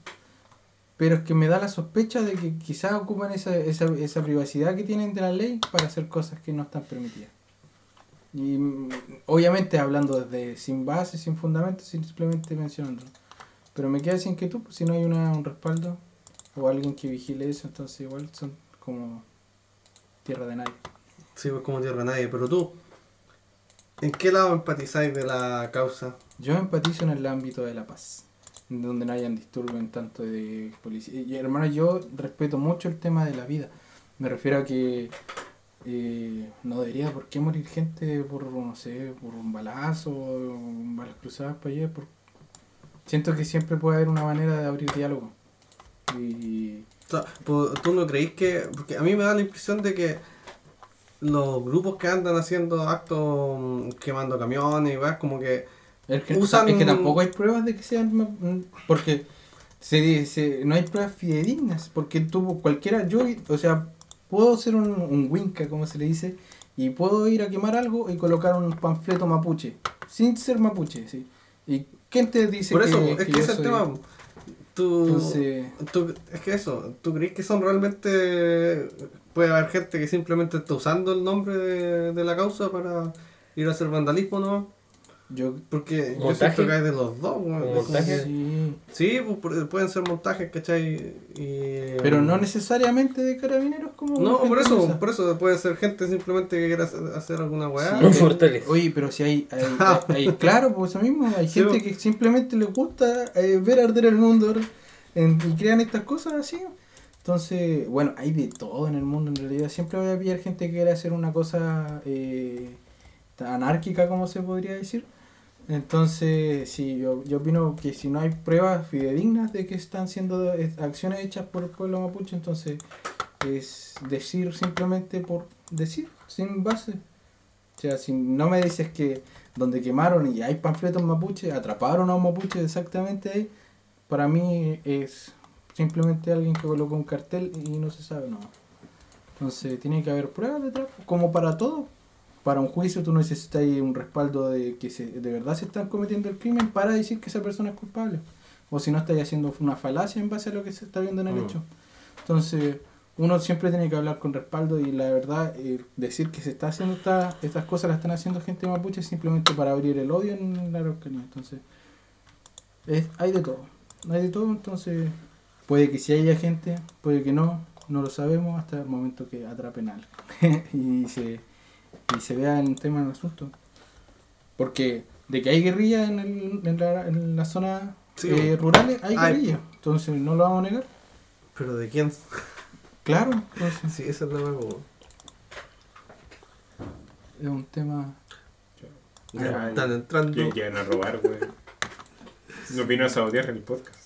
pero es que me da la sospecha de que quizás ocupan esa, esa, esa privacidad que tienen de la ley para hacer cosas que no están permitidas. Y mm, obviamente hablando desde sin base, sin fundamento, simplemente mencionándolo. Pero me queda sin inquietud, pues, si no hay una, un respaldo o alguien que vigile eso, entonces igual son como tierra de nadie. Sí, pues como tierra nadie. Pero tú, ¿en qué lado empatizáis de la causa? Yo empatizo en el ámbito de la paz, donde no hayan disturbios en tanto de policía. Y hermano, yo respeto mucho el tema de la vida. Me refiero a que eh, no debería por qué morir gente por, no sé, por un balazo, balas cruzadas para allá. Por... Siento que siempre puede haber una manera de abrir diálogo. Y pues, ¿tú no creís que...? Porque a mí me da la impresión de que los grupos que andan haciendo actos, mm, quemando camiones y vas como que... Es que, Usan- es que tampoco hay pruebas de que sean. ma- mm, Porque se dice, no hay pruebas fidedignas. Porque tú, cualquiera, yo, o sea, puedo ser un, un winca, como se le dice, y puedo ir a quemar algo y colocar un panfleto mapuche, sin ser mapuche, ¿sí? ¿Y quién te dice Por que, eso, es que ese es el soy- tema. Tú, es que eso, ¿tú crees que son realmente... Puede haber gente que simplemente está usando el nombre de, de la causa para ir a hacer vandalismo, ¿no? Yo. Porque yo ¿Montaje? siento que hay de los dos, que- Sí, Sí, pues, pu- pueden ser montajes, ¿cachai? Y, pero no necesariamente de carabineros como. No, por eso, por eso puede ser gente simplemente que quiera hacer, alguna weá. Sí, que- fortaleza. Oye, pero si hay, hay, hay- claro, pues eso mismo, hay Sí, gente bo. que simplemente le gusta eh, ver arder el mundo en- y crean estas cosas así. Entonces, bueno, hay de todo en el mundo en realidad. Siempre va a haber gente que quiere hacer una cosa eh, tan anárquica, como se podría decir. Entonces, sí, yo, yo opino que si no hay pruebas fidedignas de que están siendo acciones hechas por el pueblo mapuche, entonces es decir simplemente por decir, sin base. O sea, si no me dices que donde quemaron y hay panfletos mapuche, atraparon a un mapuche exactamente ahí, para mí es simplemente alguien que colocó un cartel y no se sabe nada. Entonces tiene que haber pruebas detrás, como para todo. Para un juicio tú necesitas un respaldo de que se, de verdad se están cometiendo el crimen para decir que esa persona es culpable. O si no, estáis haciendo una falacia en base a lo que se está viendo en el Mm. hecho. Entonces, uno siempre tiene que hablar con respaldo y la verdad, eh, decir que se está haciendo esta- estas cosas las están haciendo gente mapuche simplemente para abrir el odio en la Araucanía. Entonces, es- hay de todo. Hay de todo, entonces puede que sí haya gente, puede que no, no lo sabemos hasta el momento que atrapen algo y, se, y se vea el tema del asunto. Porque de que hay guerrilla en, el, en, la, en la zona Sí, eh, rurales, hay guerrilla. Entonces no lo vamos a negar. Pero de quién? Claro, entonces Sí, esa es la huevo. es un tema... Ya, Están entrando. que Llegan a robar, güey. No vino a sabotear el podcast.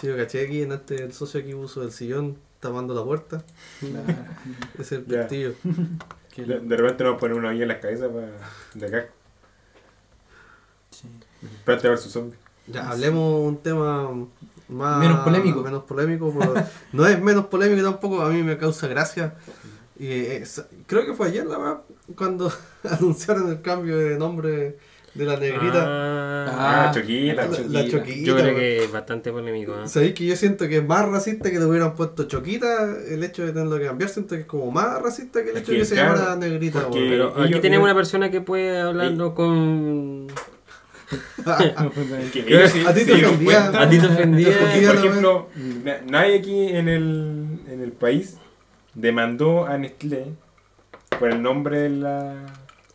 Sí, yo caché aquí en este el socio aquí puso el sillón tapando la puerta. Es el pestillo. De, de repente nos ponen una olla en las cabezas para de acá. sí. Espérate a ver su zombie. Ya, hablemos un tema más... Menos polémico. Menos polémico, pero no es menos polémico tampoco, a mí me causa gracia. Y es- creo que fue ayer, la verdad, cuando anunciaron el cambio de nombre de la negrita. Ah, Ah, Choquita. la, la choquita. Yo creo que es bastante polémico. ¿eh? Sabéis que yo siento que es más racista que le hubieran puesto choquita el hecho de tenerlo que cambiar. Siento que es como más racista que el hecho de que se claro, llamara negrita. porque-. Pero aquí tenemos una persona que puede con. Que ellos sí- A ti te ofendía. A ti te ofendía. Te. Por lo ejemplo, na- nadie aquí en el, en el país demandó a Nestlé por el nombre de la.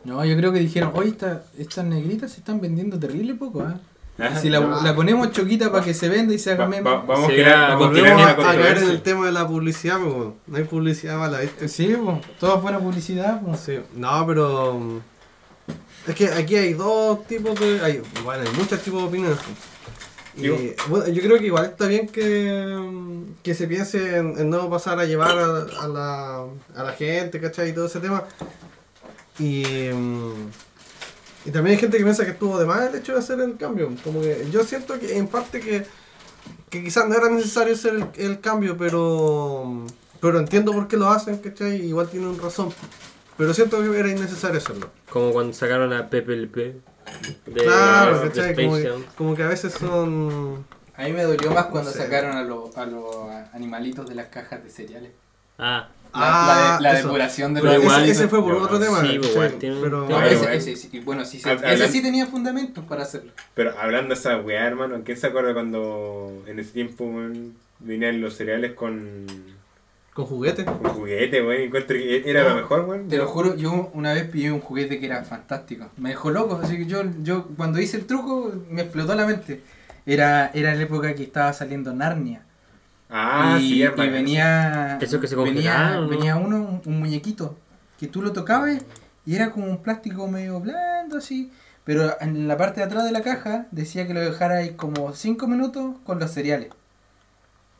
No, yo creo que dijeron, oye, esta- estas negritas se están vendiendo terrible poco, ¿ah? Ah, Si la, la ponemos choquita para que se venda y se haga meme. va- vamos a Sí, a Volvemos a, a caer en el tema de la publicidad, pues, no hay publicidad mala, ¿viste? Sí, po, toda buena publicidad. po. Sí, no, pero mm, es que aquí hay dos tipos de, hay, bueno, hay muchos tipos de opiniones. Y, bueno, yo creo que igual está bien que, mm, que se piense en, en no pasar a llevar a, a la, a la gente, ¿cachai? Y todo ese tema. Y, y también hay gente que piensa que estuvo de más el hecho de hacer el cambio. Como que yo siento que en parte que, que quizás no era necesario hacer el, el cambio, pero, pero entiendo por qué lo hacen, ¿cachai? Igual tienen razón. Pero siento que era innecesario hacerlo. Como cuando sacaron a Pepe el P. De, claro, de ¿cachai? Como que, Jam. como que a veces son... A mí me dolió más cuando sacaron a, los a los animalitos de las cajas de cereales. Ah, Ah, la de- la depuración de Pero los igual- ese, ese fue por Yo- otro tema. sí, pero, No, Ah, ese, sí, bueno, sí, sí, ese sí tenía fundamentos para hacerlo. Pero hablando de esa weá, hermano, ¿quién se acuerda cuando en ese tiempo venían los cereales con, Con juguetes. con juguete, weón? Encuentro que era lo mejor, weón. Te lo juro, yo una vez pillé un juguete que era fantástico. Me dejó loco, así que yo, yo cuando hice el truco me explotó la mente. Era, era la época que estaba saliendo Narnia. Ah, y, venía, Eso que se venía, congelaron, ¿no? venía uno, un, un muñequito, que tú lo tocabas y era como un plástico medio blando así. Pero en la parte de atrás de la caja decía que lo dejara ahí como 5 minutos con los cereales.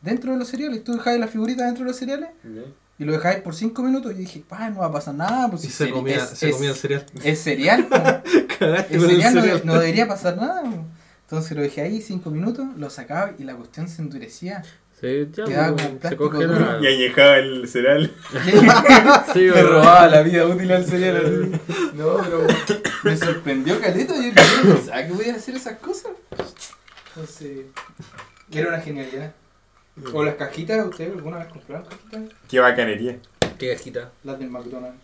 Dentro de los cereales, tú dejabas la figurita dentro de los cereales y lo dejabas por 5 minutos y dije, pa, no va a pasar nada. Pues Y si se comía, es, se es- comía el cereal. es cereal. Cagaste El cereal no, cereal. no debería pasar nada. Entonces lo dejé ahí 5 minutos, lo sacaba y la cuestión se endurecía. Sí, ya, Quedaba pues, como se plástico congela. duro. Y añejaba el cereal. Sí, me weón. robaba la vida útil al cereal. así. No, pero me sorprendió Caleta. Yo yo no pensaba que podía hacer esas cosas. Entonces, que era una genialidad. O las cajitas, ¿ustedes alguna vez compraron cajitas? Qué bacanería. Qué cajita. Las del McDonald's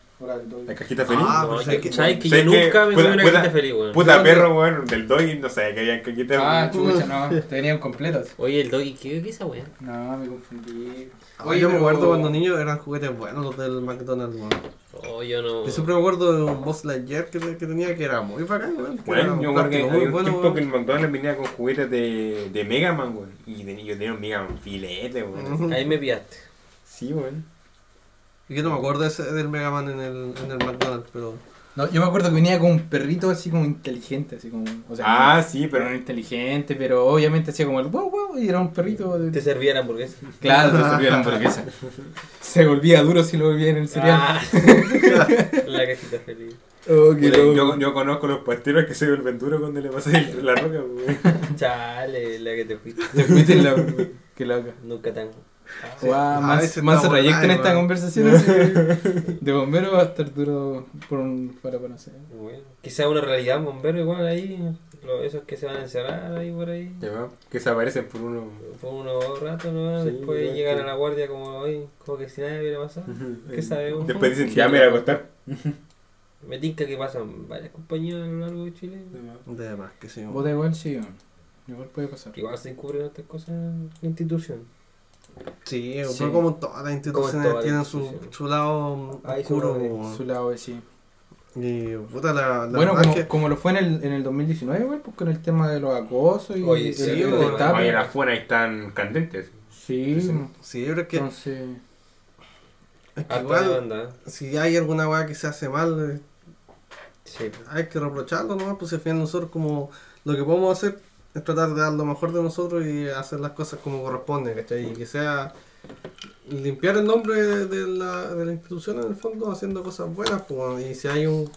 La cajita feliz. Ah, No, yo- ¿sabes qué? ¿Sabes que yo ¿Sabes qué? nunca me Puta- una puta- cajita feliz, weón? Puta perro, weón, del doggy, no sabía que habían cajitas. Ah, weón. chucha, no, te venían completos. Oye, el doggy, ¿qué es esa weá? No, me confundí. Oye, yo me acuerdo cuando niño eran juguetes buenos los del McDonald's, weón. Oh, yo no. Yo siempre me acuerdo de un Boss Lightyear que, que tenía que era muy bacán, weón. Bueno, yo me acuerdo que había un bueno, tiempo weón. que el McDonald's venía con juguetes de, de Mega Man, weón. Y de- yo tenía un Mega Man filete, weón. Ahí me pillaste. Sí, weón. Y yo no me acuerdo ese del Mega Man en el, en el McDonald's, pero... No, yo me acuerdo que venía con un perrito así como inteligente, así como. O sea, Ah, no- sí, pero no inteligente, pero obviamente hacía como el wow wow y era un perrito. de- Te servía la hamburguesa. Claro, te servía la hamburguesa. Se volvía duro si lo volvía en el cereal. Ah. la cajita feliz. Oh, qué yo, yo conozco los pasteros que se vuelven duros cuando le pasas la roca, weón. Chale, la que te fuiste. Te fuiste en la. Qué loca. Nunca tan. Sí, Guau, a más, más trayecto en esta conversación de- bombero va a estar duro por un, para conocer. Bueno, quizá una realidad bombero igual ahí, lo- esos que se van a encerrar ahí por ahí. Va, Que se aparecen por uno. Por unos ratos, ¿no? Sí, Después llegan a la guardia como hoy, como que si nada hubiera pasado. ¿Qué sabemos? Después dicen, ya me voy a acostar. Me tinca que pasan varias compañías a lo largo de Chile. De más que sí. Vos da igual, sí, igual puede pasar. Igual se encubren estas cosas en la institución. Sí, Sí. pero como todas las instituciones todas las tienen su, instituciones. su lado su oscuro. lado de- weón. Su lado, sí. Y puta, la, la Bueno, como, que como lo fue en el, en el 2019, güey, pues con el tema de los acosos y Oye, el- sí, el destape. Oye, las están candentes. Sí, sí, yo creo que, entonces... es que igual, si hay alguna weá que se hace mal, eh, Sí. hay que reprocharlo nomás, pues si al final nosotros como lo que podemos hacer es tratar de dar lo mejor de nosotros y hacer las cosas como corresponde, ¿cachai? Y que sea limpiar el nombre de, la, de la institución en el fondo haciendo cosas buenas, pues, y si hay un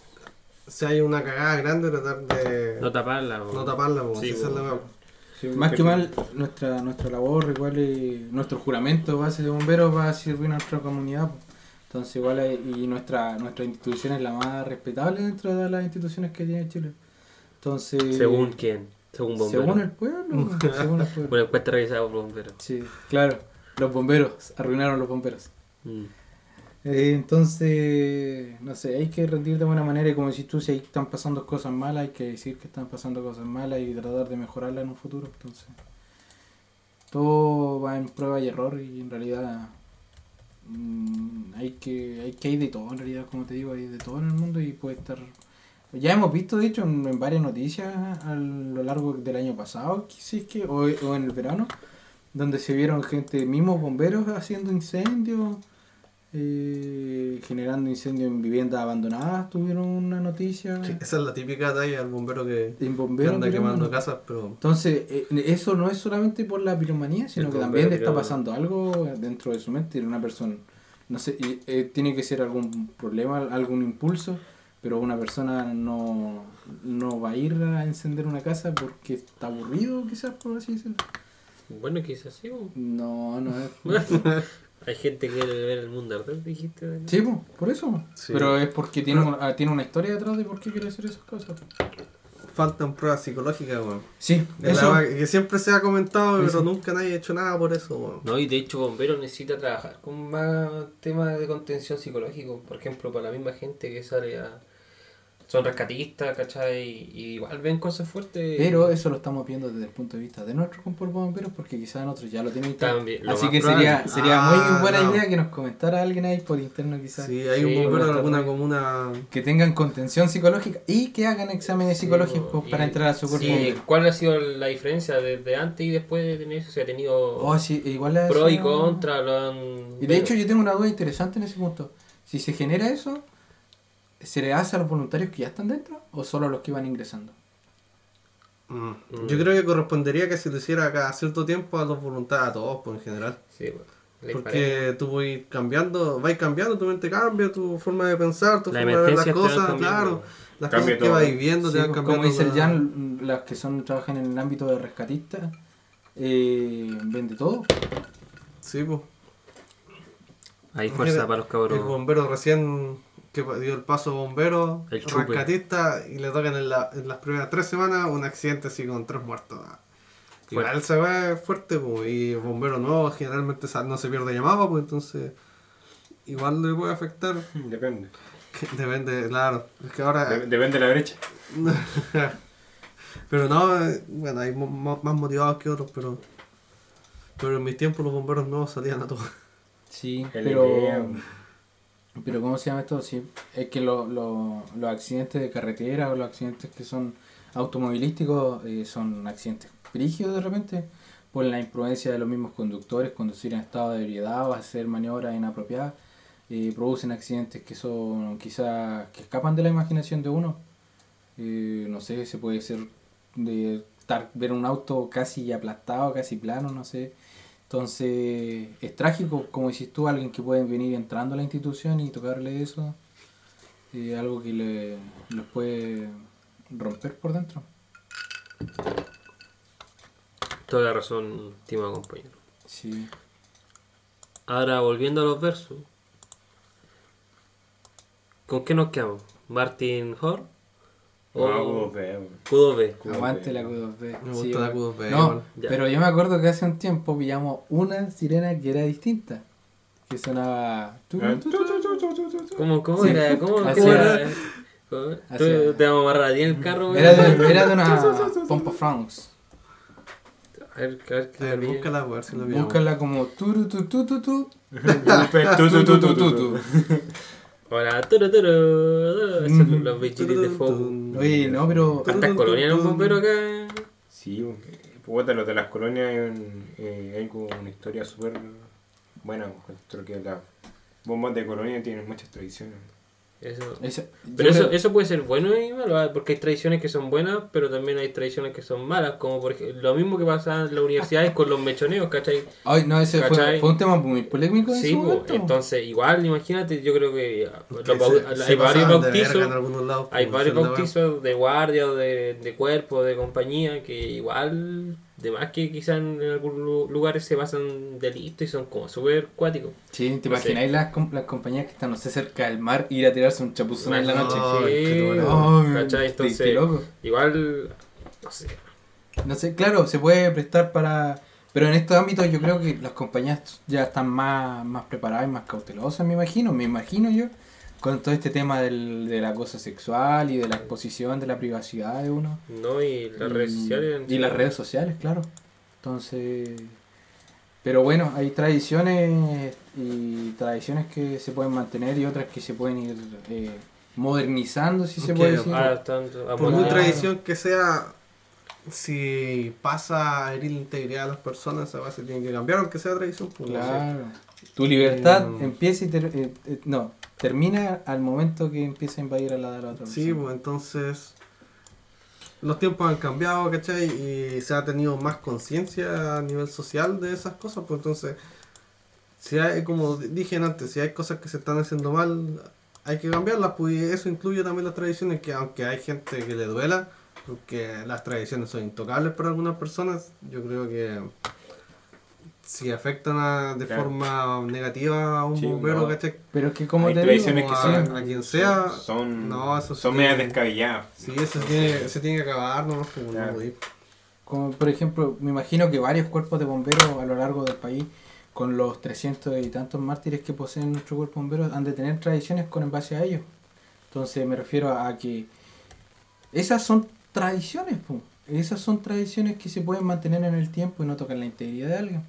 si hay una cagada grande tratar de No taparla. po. no taparla, pues, Sí, si esa es la po. weá. Sí, Más que mal, nuestra, nuestra labor, igual, es- nuestro juramento base de bomberos va a servir a nuestra comunidad. Entonces, igual, es- y nuestra, nuestra institución es la más respetable dentro de las instituciones que tiene Chile. Entonces, ¿Según quién? Según bombero. según el pueblo, según el pueblo. Una encuesta realizada por bomberos. Sí, claro, los bomberos, arruinaron los bomberos. Mm. Eh, entonces, no sé, hay que rendir de buena manera y como si tú, si ahí están pasando cosas malas, hay que decir que están pasando cosas malas y tratar de mejorarlas en un futuro. Entonces, todo va en prueba y error y en realidad mm, hay que hay que hay de todo en realidad, como te digo, hay de todo en el mundo y puede estar... Ya hemos visto, de hecho, en, en varias noticias a lo largo del año pasado, es que, o, o en el verano, donde se vieron gente, mismos bomberos haciendo incendios, eh, generando incendios en viviendas abandonadas, tuvieron una noticia. Sí, esa es la típica talla del bombero que, en que anda quemando casas, pero Entonces, eh, eso no es solamente por la piromanía, sino El que bombero también le está pasando algo dentro de su mente, una persona, no sé, eh, tiene que ser algún problema, algún impulso, pero una persona no, no va a ir a encender una casa porque está aburrido, quizás, por así decirlo. Bueno, quizás sí. po. No, no es. Hay gente que quiere ver el mundo arder, dijiste. Sí, po, por eso. Sí. Pero es porque tiene, un- ah, tiene una historia detrás de por qué quiere hacer esas cosas. faltan pruebas psicológicas, weón. Sí, Es eso. la que siempre se ha comentado, Eso. pero nunca nadie ha hecho nada por eso, weón. No, y de hecho Bomberos necesita trabajar con más temas de contención psicológico. Por ejemplo, para la misma gente que sale a... Son rescatistas, ¿cachai? Y igual ven cosas fuertes. Pero eso lo estamos viendo desde el punto de vista de nuestros cuerpos bomberos porque quizás nosotros ya lo tienen. También, lo Así que probable. sería, sería Ah, muy buena no. idea que nos comentara alguien ahí por interno quizás. Si hay Sí, un bombero bueno, en alguna comuna Que tengan contención psicológica y que hagan exámenes psicológicos Y- para entrar a su cuerpo sí, bombero. ¿Cuál ha sido la diferencia desde antes y después de tener eso? Se ha tenido Oh, sí, igual pro y contra. Lo han... Y de hecho yo tengo una duda interesante en ese punto. Si se genera eso, ¿se le hace a los voluntarios que ya están dentro o solo a los que van ingresando? Mm. Mm. Yo creo que correspondería que se lo hiciera cada cierto tiempo a los voluntarios, a todos, pues en general. Sí, bueno, ¿les parece? Porque tú vas cambiando, vas cambiando, tu mente cambia, tu forma de pensar, tu La forma de ver las cosas, cambiando. claro. Las Cambia cosas que vas viendo te van pues, cambiando. como dice el Jan, las que son trabajan en el ámbito de rescatistas, eh, ven de todo. Sí, pues. Hay fuerza Mira, para los El cabros. bombero recién que dio el paso bombero, El chupe. rescatista, y le tocan en, la- en las primeras tres semanas un accidente así con tres muertos. Igual Fuerte. se ve fuerte, pues, y bombero nuevo generalmente no se pierde llamado, pues entonces igual le puede afectar. Depende. Que Depende, claro. Es que ahora. De- Depende de la brecha. pero no, eh, bueno, hay más motivados que otros, pero. Pero en mis tiempos los bomberos nuevos salían a todos. Sí, pero. Pero ¿cómo se llama esto? Sí, es que lo- lo- los accidentes de carretera o los accidentes que son automovilísticos eh, son accidentes brígidos de repente por la imprudencia de los mismos conductores, conducir en estado de ebriedad o hacer maniobras inapropiadas, eh, producen accidentes que son quizás que escapan de la imaginación de uno. Eh, no sé, se puede ser de estar, ver un auto casi aplastado, casi plano, no sé. Entonces, es trágico, como decís tú, alguien que puede venir entrando a la institución y tocarle eso, eh, algo que le, los puede romper por dentro. Toda la razón, estimado compañero. Sí. Ahora volviendo a los versos. ¿Con qué nos quedamos? ¿Martin Hor? ¿O No, pues, weón. Q2B? Q2B. Aguante la Q2B. Me Sí, gusta la bueno. Q2B. No. Ya. pero yo me acuerdo que hace un tiempo pillamos una sirena que era distinta. Que sonaba. Ah. ¿Cómo, cómo Sí. era? ¿Cómo, Así cómo era. era? ¿Cómo? ¿Tú era. te vamos a amarrar a ti en el carro? Era de, era de una pompa France. A ver, a ver, A ver, búscala, a ver si lo vimos. Búscala como turu tu tu tu tu. Tu, tu, tu, tu, tu, tu. Hola, turu, turu, turu. Son los bichitos de fuego. Oye, no, pero. ¿Cuántas colonias un bombero acá? Sí, puta, los de las colonias hay, un- eh, hay como una historia súper buena. Creo que las bombas de colonia tienen muchas tradiciones. Eso. Eso, Pero eso, creo- eso puede ser bueno y malo, ¿ah? porque hay tradiciones que son buenas, pero también hay tradiciones que son malas, como por ejemplo, lo mismo que pasa en las universidades con los mechoneos, ¿cachai? Ay, no, ese fue, fue un tema muy polémico en Sí, su po, momento. entonces igual, imagínate, yo creo que ah, los se- hay se varios bautizos, algunos lados, hay pues, varios bautizos de guardia o de, de cuerpo, de compañía, que igual, de más que quizás en algunos lu- lugares se basan delitos y son como súper cuáticos. Sí, ¿te No imagináis las, com- las compañías que están, no sé, cerca del mar, ir a tirarse un chapuzón en la No, noche? Ay, sí, loco. igual, no sé, No sé, claro, se puede prestar para... Pero en estos ámbitos yo creo que las compañías ya están más, más preparadas y más cautelosas, me imagino, me imagino yo, con todo este tema del, del acoso sexual y de la exposición de la privacidad de uno. ¿no? Y las Y- redes sociales. Y las redes sociales, claro. Entonces... Pero bueno, hay tradiciones y tradiciones que se pueden mantener y otras que se pueden ir eh, modernizando, si se puede decir. Por muy tradición que sea, si pasa a herir la integridad de las personas, esa base tiene que cambiar, aunque sea tradición. Pues, no sé. Claro. Tu libertad Mm. empieza y ter- eh, eh, no, termina al momento que empieza a invadir a la de la otra Sí, persona. pues entonces los tiempos han cambiado, ¿cachai? Y se ha tenido más conciencia a nivel social de esas cosas, pues entonces, si hay, como dije antes, si hay cosas que se están haciendo mal, hay que cambiarlas, pues eso incluye también las tradiciones, que aunque hay gente que le duela, porque las tradiciones son intocables para algunas personas, yo creo que si afectan a- de Claro. forma negativa a un Sí, bombero, no. ¿cachai? Pero es que como te tradiciones digo, que a- son, a quien sea, son, no, eso son sí. medias descabelladas. Sí, eso se tiene, se tiene que acabar, ¿no? Como Claro. no como por ejemplo, me imagino que varios cuerpos de bomberos a lo largo del país, con los 300 y tantos mártires que poseen nuestro cuerpo de bomberos, han de tener tradiciones con en base a ellos. Entonces me refiero a que esas son tradiciones, po. esas son tradiciones que se pueden mantener en el tiempo y no tocan la integridad de alguien.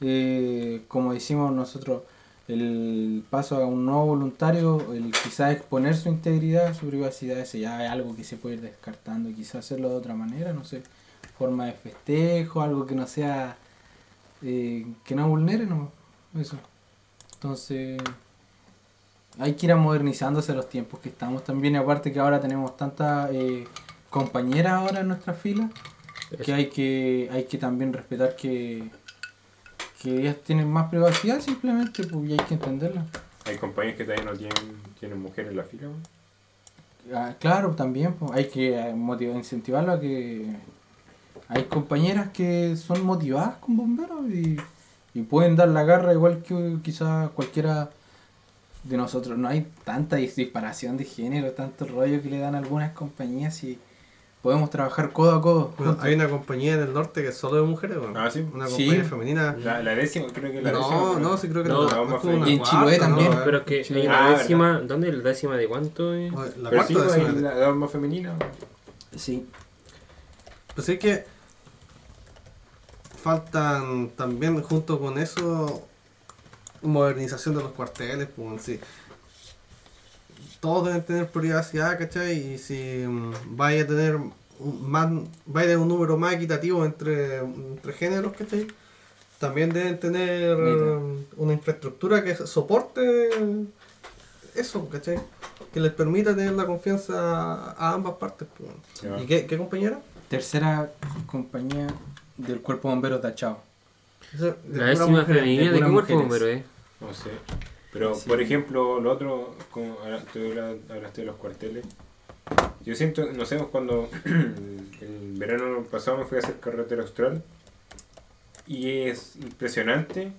Eh, como decimos nosotros, el paso a un nuevo voluntario, el quizás exponer su integridad, su privacidad, ese ya es algo que se puede ir descartando, quizás hacerlo de otra manera, no sé, forma de festejo, algo que no sea, eh, que no vulnere, no, eso. Entonces, hay que ir a modernizándose los tiempos que estamos también, aparte que ahora tenemos tantas eh, compañeras ahora en nuestra fila, que hay que, hay que también respetar que, que ellas tienen más privacidad simplemente, pues, y hay que entenderlo. Hay compañías que todavía no tienen, tienen mujeres en la fila. Ah, claro, también pues, hay que eh, motivar, incentivarlo a que hay compañeras que son motivadas con bomberos y, y pueden dar la garra igual que quizás cualquiera de nosotros. No hay tanta dis- disparación de género, tanto rollo que le dan algunas compañías y podemos trabajar codo a codo. Bueno, hay una compañía en el norte que es solo de mujeres, bueno. Ah, sí. Una Sí. compañía femenina. La, la décima, creo que la décima. No, no, sí creo que No, no. vamos es como a una Y en Chiloé ¿no? también. Pero que hay Ah, una verdad. décima, ¿dónde es la décima de cuánto? eh? La sí, cuarta décima. la, la más femenina. Sí. Pues es que faltan también junto con eso modernización de los cuarteles, pues sí. Todos deben tener privacidad, ¿cachai? Y si mm, vaya a tener un, más, vaya a tener un número más equitativo entre, entre géneros, ¿cachai? También deben tener Mira. mm, una infraestructura que soporte eso, ¿cachai? Que les permita tener la confianza a ambas partes. pues. ¿Y qué, qué compañera? Tercera compañía del cuerpo bombero tachado. De La décima femenina, ¿de qué cuerpo bombero es? No sé. Pero, Sí. por ejemplo, lo otro, como ahora tú habla- hablaste de los cuarteles. Yo siento, no sé, cuando el verano pasado me fui a hacer carretera austral. Y es impresionante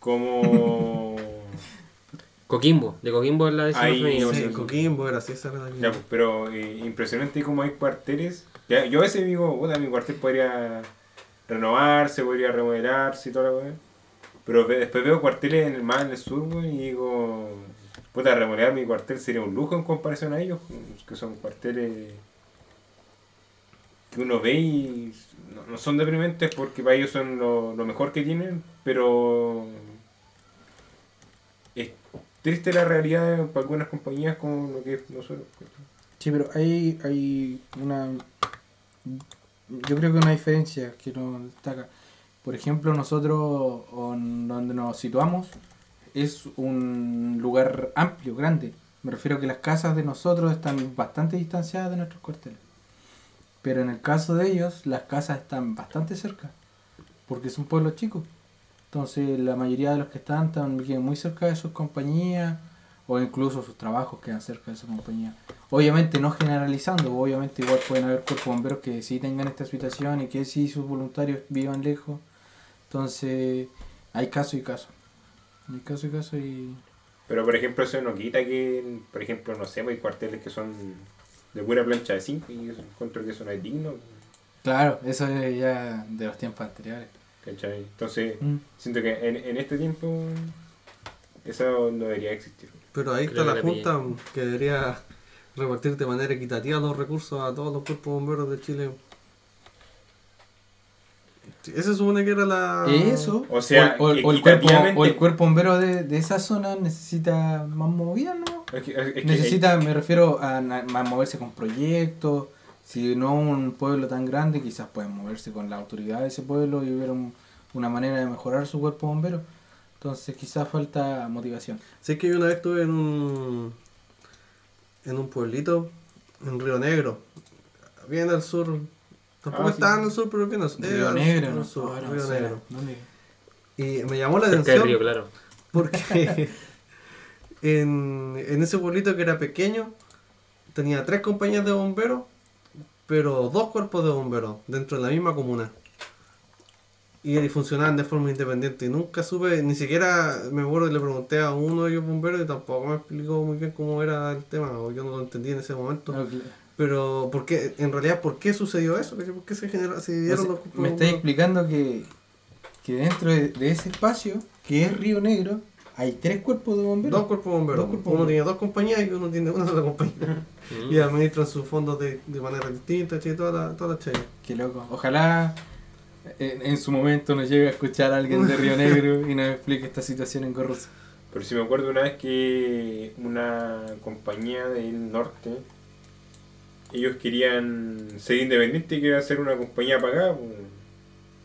como... Coquimbo, de Coquimbo es la decisión Sí, acaso. Coquimbo era así, esa era la que- Ya, pues, pero eh, impresionante como hay cuarteles. Ya, yo a veces digo, puta, mi cuartel podría renovarse, podría remodelarse y toda la weá. Pero después veo cuarteles en el más en el sur, weón, y digo, puta, remodelar mi cuartel sería un lujo en comparación a ellos, que son cuarteles que uno ve y no, no son deprimentes porque para ellos son lo, lo mejor que tienen, pero es triste la realidad para algunas compañías como lo que es nosotros. Sí, pero hay, hay una. Yo creo que una diferencia que nos destaca. Por ejemplo, nosotros, on- donde nos situamos, es un lugar amplio, grande. Me refiero a que las casas de nosotros están bastante distanciadas de nuestros cuarteles. Pero en el caso de ellos, las casas están bastante cerca. Porque es un pueblo chico. Entonces, la mayoría de los que están están muy cerca de sus compañías. O incluso sus trabajos quedan cerca de su compañía. Obviamente no generalizando, obviamente igual pueden haber cuerpos bomberos que sí tengan esta situación y que sí sus voluntarios vivan lejos. Entonces, hay caso y caso. Hay caso y caso y... Pero por ejemplo, eso no quita que, por ejemplo, no sé, pues, hay cuarteles que son de pura plancha de zinc y eso encuentro que eso no es digno. Claro, eso es ya de los tiempos anteriores. ¿cachai? Entonces, Mm. siento que en, en este tiempo eso no debería existir. Pero ahí Creo está la Junta que debería repartir de manera equitativa los recursos a todos los cuerpos bomberos de Chile. Sí, Esa supone que era la. Eso, O sea, o, o- o el, cuerpo, o el cuerpo bombero de, de esa zona necesita más movida, ¿no? Es que- es que- Necesita, me refiero a, a moverse con proyectos. Si no un pueblo tan grande, quizás pueden moverse con la autoridad de ese pueblo y ver un- una manera de mejorar su cuerpo bombero. Entonces quizás falta motivación. Sé que yo una vez estuve en un. en un pueblito en Río Negro. Bien al sur. Tampoco Ah, sí. está en el sur, pero sur. eh, Río al Negro, ¿no? sur, Ah, no, Río. Negro. Y me llamó la atención. río, claro. Porque en, en ese pueblito que era pequeño, tenía tres compañías de bomberos, pero dos cuerpos de bomberos dentro de la misma comuna. Y funcionaban de forma independiente. Y nunca supe, ni siquiera me acuerdo que le pregunté a uno de ellos bomberos y tampoco me explicó muy bien cómo era el tema, o yo no lo entendí en ese momento. Pero, ¿por qué, en realidad, ¿por qué sucedió eso? ¿Por qué se, generó, se o dividieron sea, los me de estáis bomberos? explicando que, que dentro de, de ese espacio, que es Río Negro, hay tres cuerpos de bomberos. Dos cuerpos bomberos. Dos cuerpos uno bomberos. tiene dos compañías y uno tiene una sola compañía. Y administran sus fondos de, de manera distinta, che, toda la, toda la chaya. Qué loco. Ojalá en, en su momento nos llegue a escuchar a alguien de Río Negro y nos explique esta situación en Corruz. Pero si me acuerdo una vez que una compañía del norte, ellos querían ser independientes y querían ser una compañía pagada.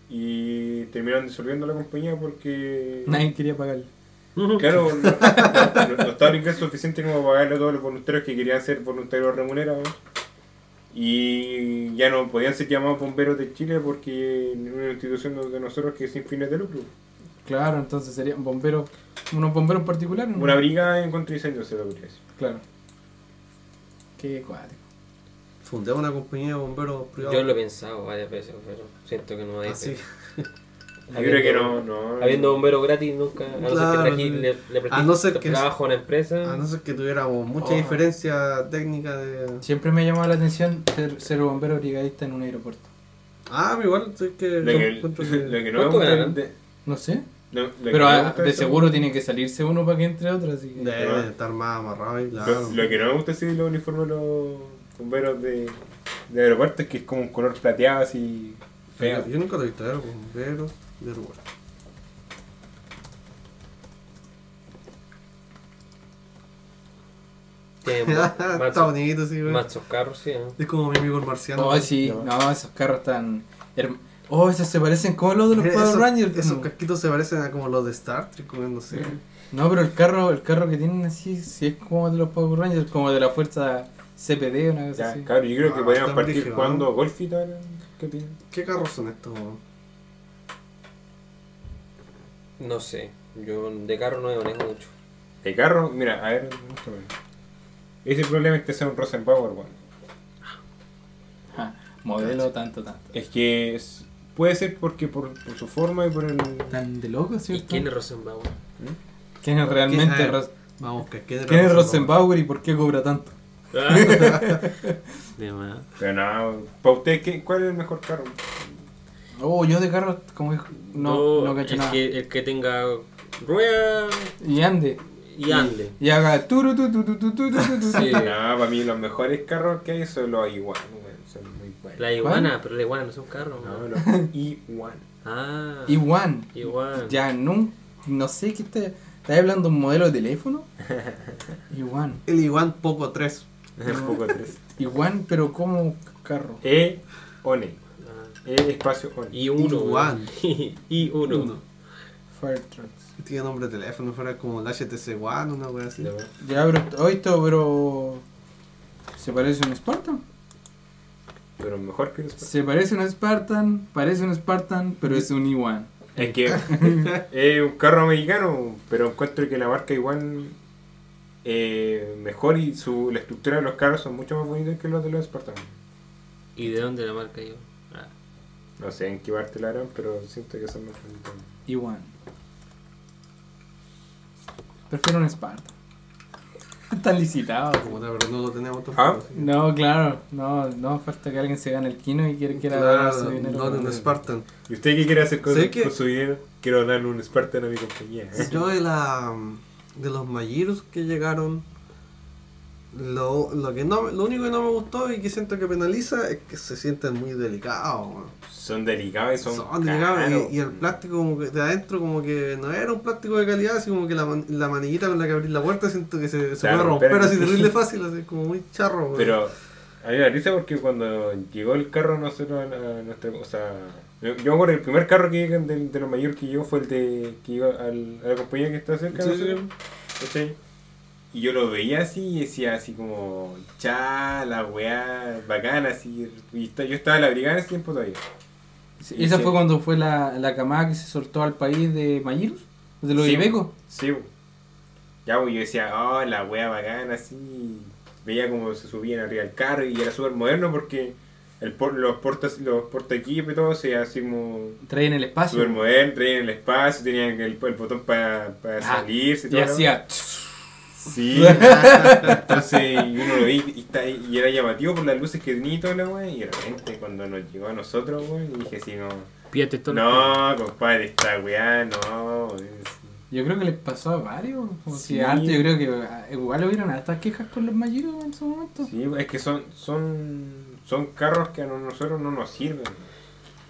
Y terminaron disolviendo la compañía porque... Nadie quería pagarle. Claro, no, no- no estaba el ingreso suficiente como para pagarle a todos los voluntarios que querían ser voluntarios remunerados. Y ya no podían ser llamados bomberos de Chile porque es una institución de nosotros que es sin fines de lucro. Claro, entonces serían bomberos, unos bomberos particulares. ¿no? Una brigada en contra de incendios se lo. Claro. Qué cuático. Fundemos una compañía de bomberos privados. Yo lo he pensado varias veces, pero siento que no hay. Así. Yo creo que no, no. Habiendo bomberos gratis nunca, a no Claro, ser que sí. le, le A no ser que- trabajo a una empresa. A no ser que tuviéramos mucha Oh. diferencia técnica de. Siempre me ha llamado la atención ser, ser bombero brigadista en un aeropuerto. Ah, igual, sé que. Lo que, encuentro lo que- que no de- No sé. no, lo que Pero no ah, gusta de eso- seguro tiene que salirse uno para que entre otro, así que... Debe estar más amarrado Lo, claro. lo que no me gusta así de los uniformes los bomberos de, de aeropuertos que es como un color plateado así feo. Yo, nunca he visto, bomberos de aeropuerto. Está machos, bonito, sí, güey. machos carros, sí. ¿eh? Es como mi amigo el marciano. Oh, sí, No. no, esos carros están... Oh, esos se parecen como los de los Eh, Power Rangers. Esos como- casquitos se parecen a como los de Star Trek, no sé. No, pero el carro, el carro que tienen así, sí es como de los Power Rangers, como de la fuerza CPD, una cosa Ya, así. claro, yo creo que Ah, podríamos partir jugando ¿no? golfito ahora. ¿Qué opinas? ¿Qué carros son estos? No sé, yo de carro no me manejo mucho. El carro, mira, a ver, ese problema es que sea un Rosenbauer, weón. Ajá, modelo tanto, tanto. Es que es- puede ser porque por, por su forma y por el... Tan de loco, ¿Y ¿cierto? quién es Rosenbauer? ¿Quién es realmente ¿Quién- a ver, Ros- Vamos, que ¿quién ¿Quién es Rosenbauer y por qué cobra tanto? Pero no, ¿para usted qué, cuál es el mejor carro? Oh, yo de carro, como no, no, no nada. Que, el que tenga rueda y ande. Y ande. Y, haga turu tu tu tu tu para mí los mejores carros que hay son los iguanas. La iguana, pero la iguana no son carros. No, los iguanas. Ah. Iguan. Ya, no, no sé qué te... ¿Estás hablando de un modelo de teléfono? Iguan. El Iguan Poco 3. Poco tres. Iguan, pero como carro. E, one. E, espacio, one. Y uno. Igual. weón. y uno. Uno. Fire trucks. Tiene nombre de teléfono, fuera como el HTC One, una wea así. Ya, pero hoy esto, pero. ¿Se parece a un Spartan? Pero mejor que los Se parece a un Spartan, parece un Spartan, pero es un Iguan. Es que es un carro americano, pero encuentro que la marca igual eh, mejor y su, la estructura de los carros son mucho más bonitos que los de los Spartan. ¿Y de dónde la marca yo? Ah, No sé en qué parte la harán, pero siento que son más bonitos. Iguan. Prefiero un Spartan. Están licitados. Pero no lo tenemos Ah. No, claro, no, no falta que alguien se gane el kino y quiera, quiera Claro, su dinero. no, en Spartan. ¿Y usted qué quiere hacer con, ¿Sé que- con su dinero? Quiero darle un Spartan a mi compañía. Yo de la de los Magirus que llegaron lo, lo que no lo único que no me gustó y que siento que penaliza es que se sienten muy delicados. Son delicados y son, Son, delicados y, y el plástico como que de adentro como que no era un plástico de calidad, así como que la, man- la maniguita con la que abrir la puerta siento que se, se Claro, puede romper pero- así terrible fácil, así como muy charro. Pero a mí me risa porque cuando llegó el carro nosotros a nuestra o sea yo, yo me acuerdo el primer carro que de, de los mayores que llegó fue el de que iba al, a la compañía que está cerca de Sí, sí. nosotros, ¿cachai? y yo lo veía así y decía así como cha la weá bacana así y está- yo estaba en la brigada en ese tiempo todavía Sí, ¿Esa sí. fue cuando fue la, la camada que se soltó al país de Mayirus? ¿De los Sí, ibecos? Sí, ya pues yo decía, oh, la wea bacana, así. Veía como se subían arriba del carro y era súper moderno porque el por- los portas los porta equipo y todo se así como Traían el espacio. súper moderno, traían el espacio, tenían el, el botón para Ah, salirse y Y todo. hacía. Sí, entonces y uno lo vi y, está, y era llamativo por las luces que tenía y toda la wea. Y de repente cuando nos llegó a nosotros, wea, y dije así, no, Pídate esto. no, compadre, esta weá, no. es- Yo creo que les pasó a varios. O Sí. sea, antes yo creo que ah, igual hubieron hartas quejas con los Mayirus en su momento. Sí, es que son, son, son carros que a nosotros no nos sirven.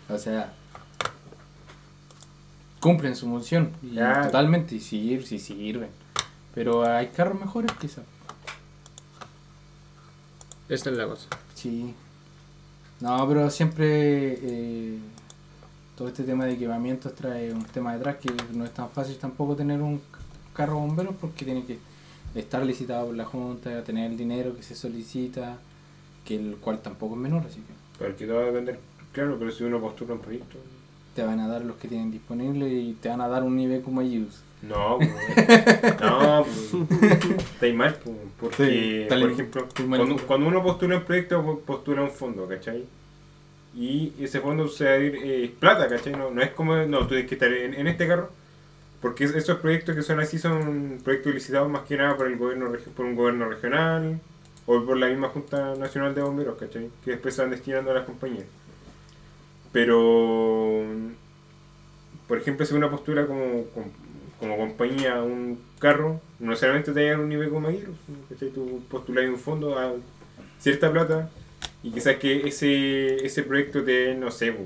O sea, cumplen su función. Y Ya. totalmente, y sí, sí sirven. Pero hay carros mejores quizás. Esa es la cosa. Sí. No, pero siempre eh, todo este tema de equipamientos trae un tema detrás que no es tan fácil tampoco tener un carro bombero porque tiene que estar licitado por la Junta, tener el dinero que se solicita, que el cual tampoco es menor, así que Porque todo va a depender, claro, pero si uno postula un proyecto. te van a dar los que tienen disponible y te van a dar un nivel como ellos. No, pues, no, pues, estáis mal, pues, porque, Sí, por ejemplo, cuando, cuando uno postula un proyecto, postula un fondo, ¿cachai? Y ese fondo se va a ir eh, plata, ¿cachai? No, no es como, no, tú tienes que estar en, en este carro, porque es- esos proyectos que son así son proyectos licitados más que nada por el gobierno por un gobierno regional o por la misma Junta Nacional de Bomberos, ¿cachai? Que después se van destinando a las compañías. Pero, por ejemplo, si una postura como, como, como compañía un carro, no necesariamente te llegan un nivel como Aguirre, ¿cachai? Tú postulas un fondo a cierta plata y quizás que ese, ese proyecto te no sé, po,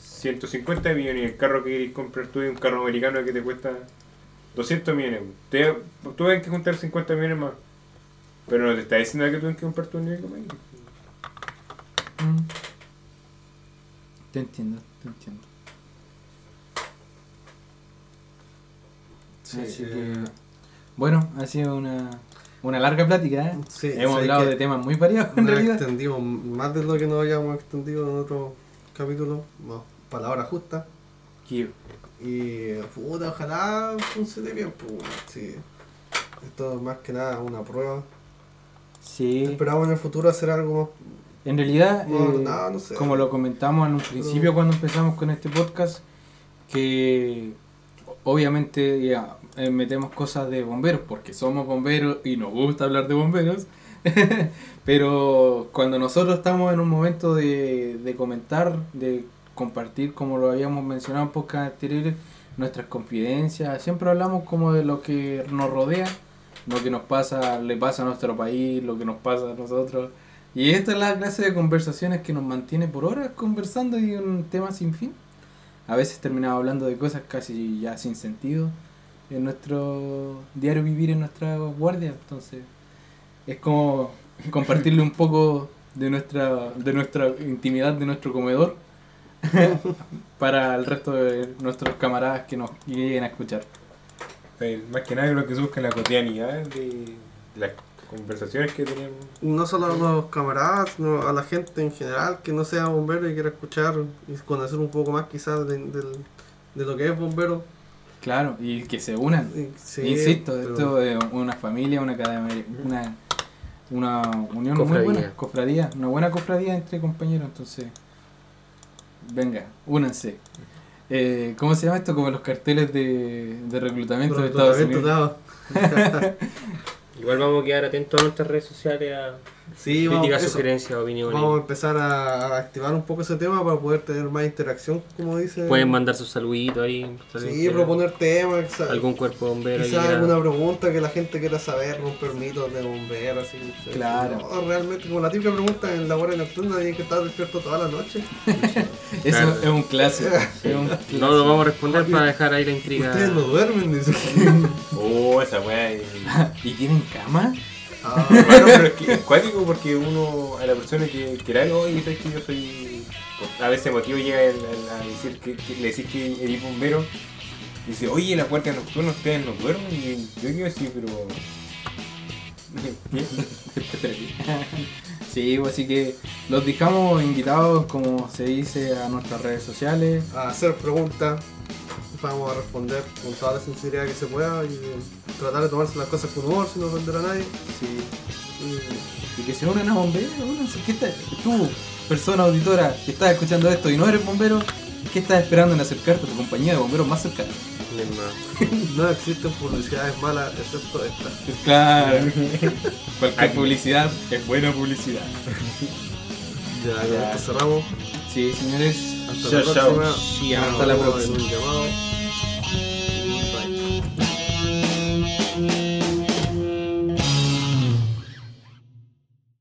150 millones y el carro que querés comprar tú es un carro americano que te cuesta 200 millones. po. Te, tú que juntar 50 millones más. Pero no te está diciendo que tú tienes que comprar tu nivel como. Mm. Te entiendo, te entiendo. Sí, Así eh, que, bueno, ha sido una, una larga plática, ¿eh? sí, Hemos hablado de temas muy variados en nos realidad. extendimos más de lo que nos habíamos extendido en otro capítulo. No, palabra justa. Que- Y puta, ojalá funcione bien, pues sí. Esto es más que nada una prueba. Sí, Esperamos en el futuro hacer algo En realidad, No, eh, no, no sé. como lo comentamos en un principio cuando empezamos con este podcast, que obviamente ya eh, metemos cosas de bomberos porque somos bomberos y nos gusta hablar de bomberos. Pero cuando nosotros estamos en un momento de, de comentar, de compartir, como lo habíamos mencionado en podcast anteriores, nuestras confidencias, siempre hablamos como de lo que nos rodea, lo que nos pasa, le pasa a nuestro país, lo que nos pasa a nosotros. Y esta es la clase de conversaciones que nos mantiene por horas conversando y un tema sin fin. A veces terminamos hablando de cosas casi ya sin sentido en nuestro diario vivir en nuestra guardia. Entonces, es como compartirle un poco de nuestra, de nuestra intimidad, de nuestro comedor, para el resto de nuestros camaradas que nos lleguen a escuchar. Más que nada lo que se busca en la cotidianidad de las conversaciones que tenemos. No solo a los camaradas, sino a la gente en general que no sea bombero y quiera escuchar y conocer un poco más quizás de, de lo que es bombero. Claro, y que se unan. Sí, Insisto, pero- esto es una familia, una una, una unión Cofradía. muy buena, cofradía, una buena cofradía entre compañeros, entonces, venga, únanse. Eh, ¿Cómo se llama esto? Como los carteles de, de reclutamiento de Estados Unidos. Igual vamos a quedar atentos a nuestras redes sociales a Sí, vamos, críticas, eso. sugerencias, opiniones. Vamos a empezar a, a activar un poco ese tema para poder tener más interacción, como dice. Pueden mandar sus saluditos ahí. Sí, proponer temas, quizás, algún cuerpo bombero. que quizás alguna pregunta que la gente quiera saber, romper mitos de bomberos, así. Claro. No, realmente, como la típica pregunta en la hora nocturna, hay que estar despierto toda la noche. Eso Claro. es un clásico. es un No lo vamos a responder para dejar ahí la intriga. Ustedes no duermen, dice. Oh, esa weá. ¿Y tienen cama? Ah, Bueno, pero es que es cuático porque uno, a la persona que quiera algo, oye, sabes que yo soy. A veces motivo llega el- el- a decir que, que le decís que eres bombero. Y dice, oye, la guardia nocturna, ustedes no duermen. Y yo digo, sí, pero. Sí, pues, así que los dejamos invitados, como se dice, a nuestras redes sociales. a hacer preguntas. Vamos a responder con toda la sinceridad que se pueda y tratar de tomarse las cosas con humor sin ofender a nadie. Sí. Y- Y que se unan a bomberos. ¿Qué tú, persona auditora, que estás escuchando esto y no eres bombero, ¿qué estás esperando en acercarte a tu compañía de bomberos más cercana? No. No existen publicidades malas excepto esta. Claro. Cualquier publicidad es buena publicidad. Ya, Ya. cerramos. Sí, señores. Hasta Chao, la chao. próxima. Nos hasta la próxima.